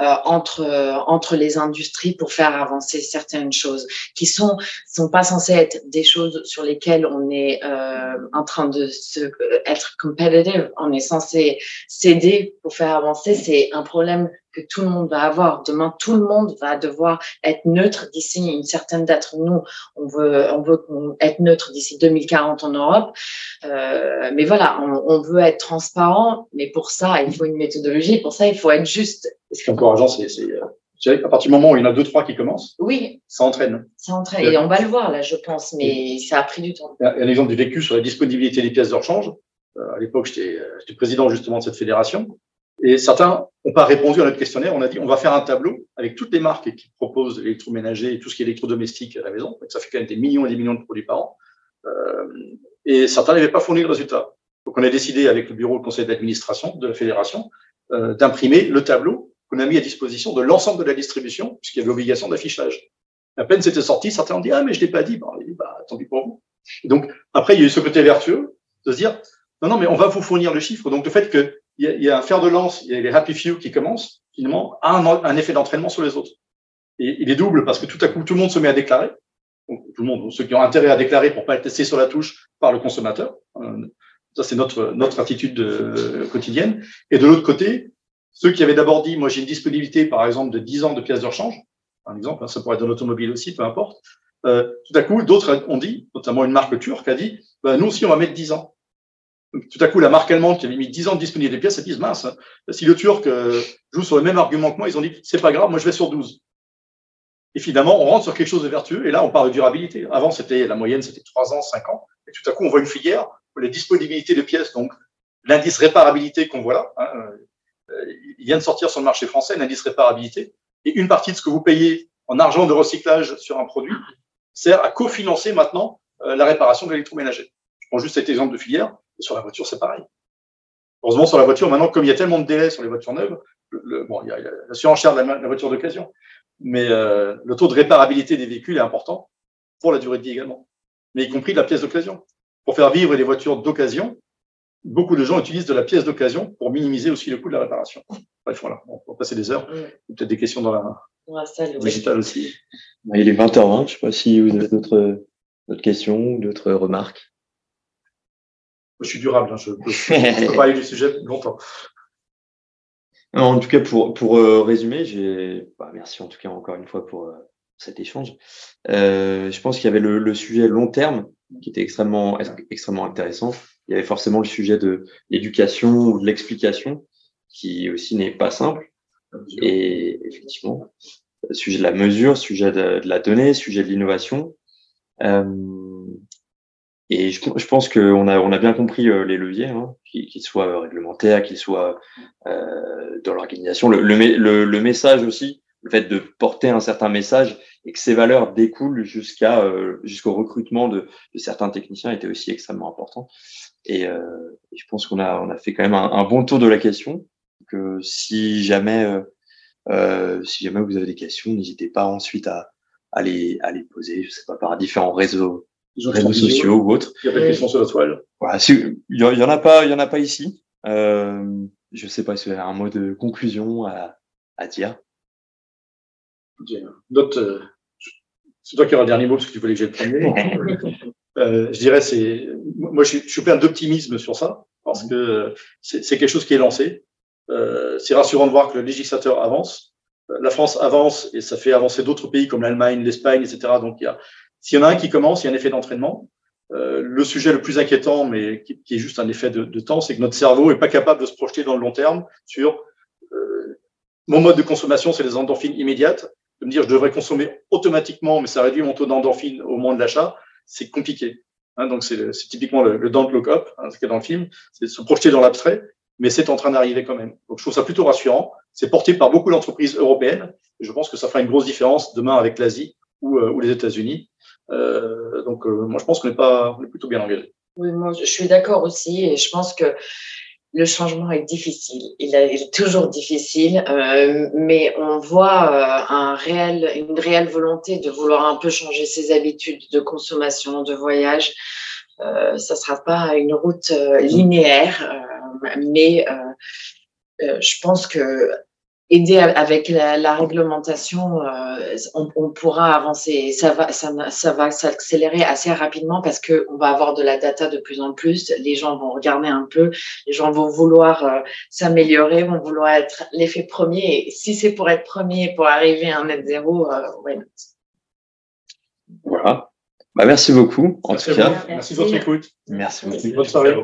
euh, entre euh, entre les industries pour faire avancer certaines choses qui sont sont pas censées être des choses sur lesquelles on est euh, en train de se, être competitive. On est censé s'aider pour faire avancer. C'est un problème que tout le monde va avoir. Demain, tout le monde va devoir être neutre d'ici une certaine date. Nous, on veut, on veut être neutre d'ici 2040 en Europe. Euh, mais voilà, on, on, veut être transparent. Mais pour ça, il faut une méthodologie. Pour ça, il faut être juste. Ce qui est encourageant, c'est, c'est à partir du moment où il y en a deux, trois qui commencent, oui. ça entraîne. Ça entraîne. Et on va le voir, là, je pense, mais ça a pris du temps. Un exemple du vécu sur la disponibilité des pièces de rechange. Euh, à l'époque, j'étais, j'étais président justement de cette fédération. Et certains n'ont pas répondu à notre questionnaire. On a dit, on va faire un tableau avec toutes les marques qui proposent l'électroménager et tout ce qui est électrodomestique à la maison. ça fait quand même des millions et des millions de produits par an. Euh, et certains n'avaient pas fourni le résultat. Donc, on a décidé avec le bureau, le conseil d'administration de la fédération, euh, d'imprimer le tableau qu'on a mis à disposition de l'ensemble de la distribution, puisqu'il y avait l'obligation d'affichage. À peine c'était sorti, certains ont dit, ah, mais je l'ai pas dit. Bah, bah, tant pis pour vous. donc, après, il y a eu ce côté vertueux de se dire, non, non, mais on va vous fournir le chiffre. Donc, le fait que il y, a, un fer de lance, il y a les happy few qui commencent, finalement, a un, effet d'entraînement sur les autres. Et il est double parce que tout à coup, tout le monde se met à déclarer. Donc, tout le monde, ceux qui ont intérêt à déclarer pour pas être testé sur la touche par le consommateur. Euh, ça, c'est notre, notre attitude euh, quotidienne. Et de l'autre côté, ceux qui avaient d'abord dit, moi, j'ai une disponibilité, par exemple, de 10 ans de pièces de rechange, par exemple, hein, ça pourrait être dans l'automobile aussi, peu importe. Euh, tout à coup, d'autres ont dit, notamment une marque turque a dit, bah, nous aussi, on va mettre 10 ans tout à coup, la marque allemande qui avait mis 10 ans de disponibilité des pièces, elle dit mince, hein. si le Turc euh, joue sur le même argument que moi, ils ont dit c'est pas grave, moi je vais sur 12. Et finalement, on rentre sur quelque chose de vertueux, et là, on parle de durabilité. Avant, c'était la moyenne, c'était 3 ans, 5 ans, et tout à coup, on voit une filière les disponibilités de pièces, donc l'indice réparabilité qu'on voit là, hein, euh, il vient de sortir sur le marché français, l'indice réparabilité, et une partie de ce que vous payez en argent de recyclage sur un produit sert à cofinancer maintenant euh, la réparation de l'électroménager. Je prends juste cet exemple de filière, et sur la voiture, c'est pareil. Heureusement, sur la voiture, maintenant, comme il y a tellement de délais sur les voitures neuves, le, bon, il y a, la surenchère de la, voiture d'occasion, mais euh, le taux de réparabilité des véhicules est important pour la durée de vie également, mais y compris de la pièce d'occasion. Pour faire vivre les voitures d'occasion, beaucoup de gens utilisent de la pièce d'occasion pour minimiser aussi le coût de la réparation. Bref, voilà, on va passer des heures. Peut-être des questions dans la, salle digitale aussi. Il est 20h20, je ne sais pas si vous avez d'autres questions ou d'autres remarques. Je suis durable, hein, je, peux, parler du sujet longtemps. En tout cas, pour, pour euh, résumer, j'ai bah, merci en tout cas encore une fois pour euh, cet échange. Euh, je pense qu'il y avait le, le, sujet long terme qui était extrêmement extrêmement intéressant. Il y avait forcément le sujet de l'éducation ou de l'explication qui aussi n'est pas simple. Et effectivement, sujet de la mesure, sujet de, de la donnée, sujet de l'innovation. Euh, et je, je pense qu'on a, on a bien compris euh, les leviers, hein, qu'ils soient réglementaires, qu'ils soient euh, dans l'organisation. Le, le, le, message aussi, le fait de porter un certain message et que ces valeurs découlent jusqu'à euh, jusqu'au recrutement de, de, certains techniciens était aussi extrêmement important. Et, euh, je pense qu'on a, on a fait quand même un, bon tour de la question. Que si jamais, euh, euh si jamais vous avez des questions, n'hésitez pas ensuite à, à les, à les poser. Je sais pas par différents réseaux réseaux sociaux ou autres. Il y a pas de questions sur la toile. Voilà, il y, en a pas, il y en a pas ici. Euh, je sais pas si vous avez un mot de conclusion à, à dire. D'autres, euh, c'est toi qui auras le dernier mot parce que tu voulais que j'ai le premier. *laughs* euh, je dirais, c'est, moi, je, je suis plein d'optimisme sur ça parce que c'est, c'est quelque chose qui est lancé. Euh, c'est rassurant de voir que le législateur avance. La France avance et ça fait avancer d'autres pays comme l'Allemagne, l'Espagne, etc. Donc il y a, s'il y en a un qui commence, il y a un effet d'entraînement. Euh, le sujet le plus inquiétant, mais qui, est juste un effet de, temps, c'est que notre cerveau est pas capable de se projeter dans le long terme sur euh, mon mode de consommation, c'est les endorphines immédiates. De me dire je devrais consommer automatiquement, mais ça réduit mon taux d'endorphine au moment de l'achat, c'est compliqué. Hein, donc c'est typiquement le, le don't look up, hein, ce qu'il y a dans le film, c'est se projeter dans l'abstrait, mais c'est en train d'arriver quand même. Donc je trouve ça plutôt rassurant. C'est porté par beaucoup d'entreprises européennes, et je pense que ça fera une grosse différence demain avec l'Asie ou, euh, ou les États-Unis. Euh, donc, euh, moi, je pense qu'on est, pas, on est plutôt bien engagé. Oui, moi, je suis d'accord aussi. Et je pense que le changement est difficile. Il est toujours difficile, euh, mais on voit euh, un réel, une réelle volonté de vouloir un peu changer ses habitudes de consommation, de voyage. Euh, ça sera pas une route euh, linéaire, mais je pense que aider avec la, la réglementation, euh, on, on, pourra avancer. Ça va, ça, ça va s'accélérer assez rapidement parce que on va avoir de la data de plus en plus. Les gens vont regarder un peu, les gens vont vouloir euh, s'améliorer, vont vouloir être l'effet premier. Et si c'est pour être premier, pour arriver à un net zéro, euh, not? Voilà. Bah, merci beaucoup. En merci tout cas. Merci de votre écoute. Merci beaucoup. Bonne soirée.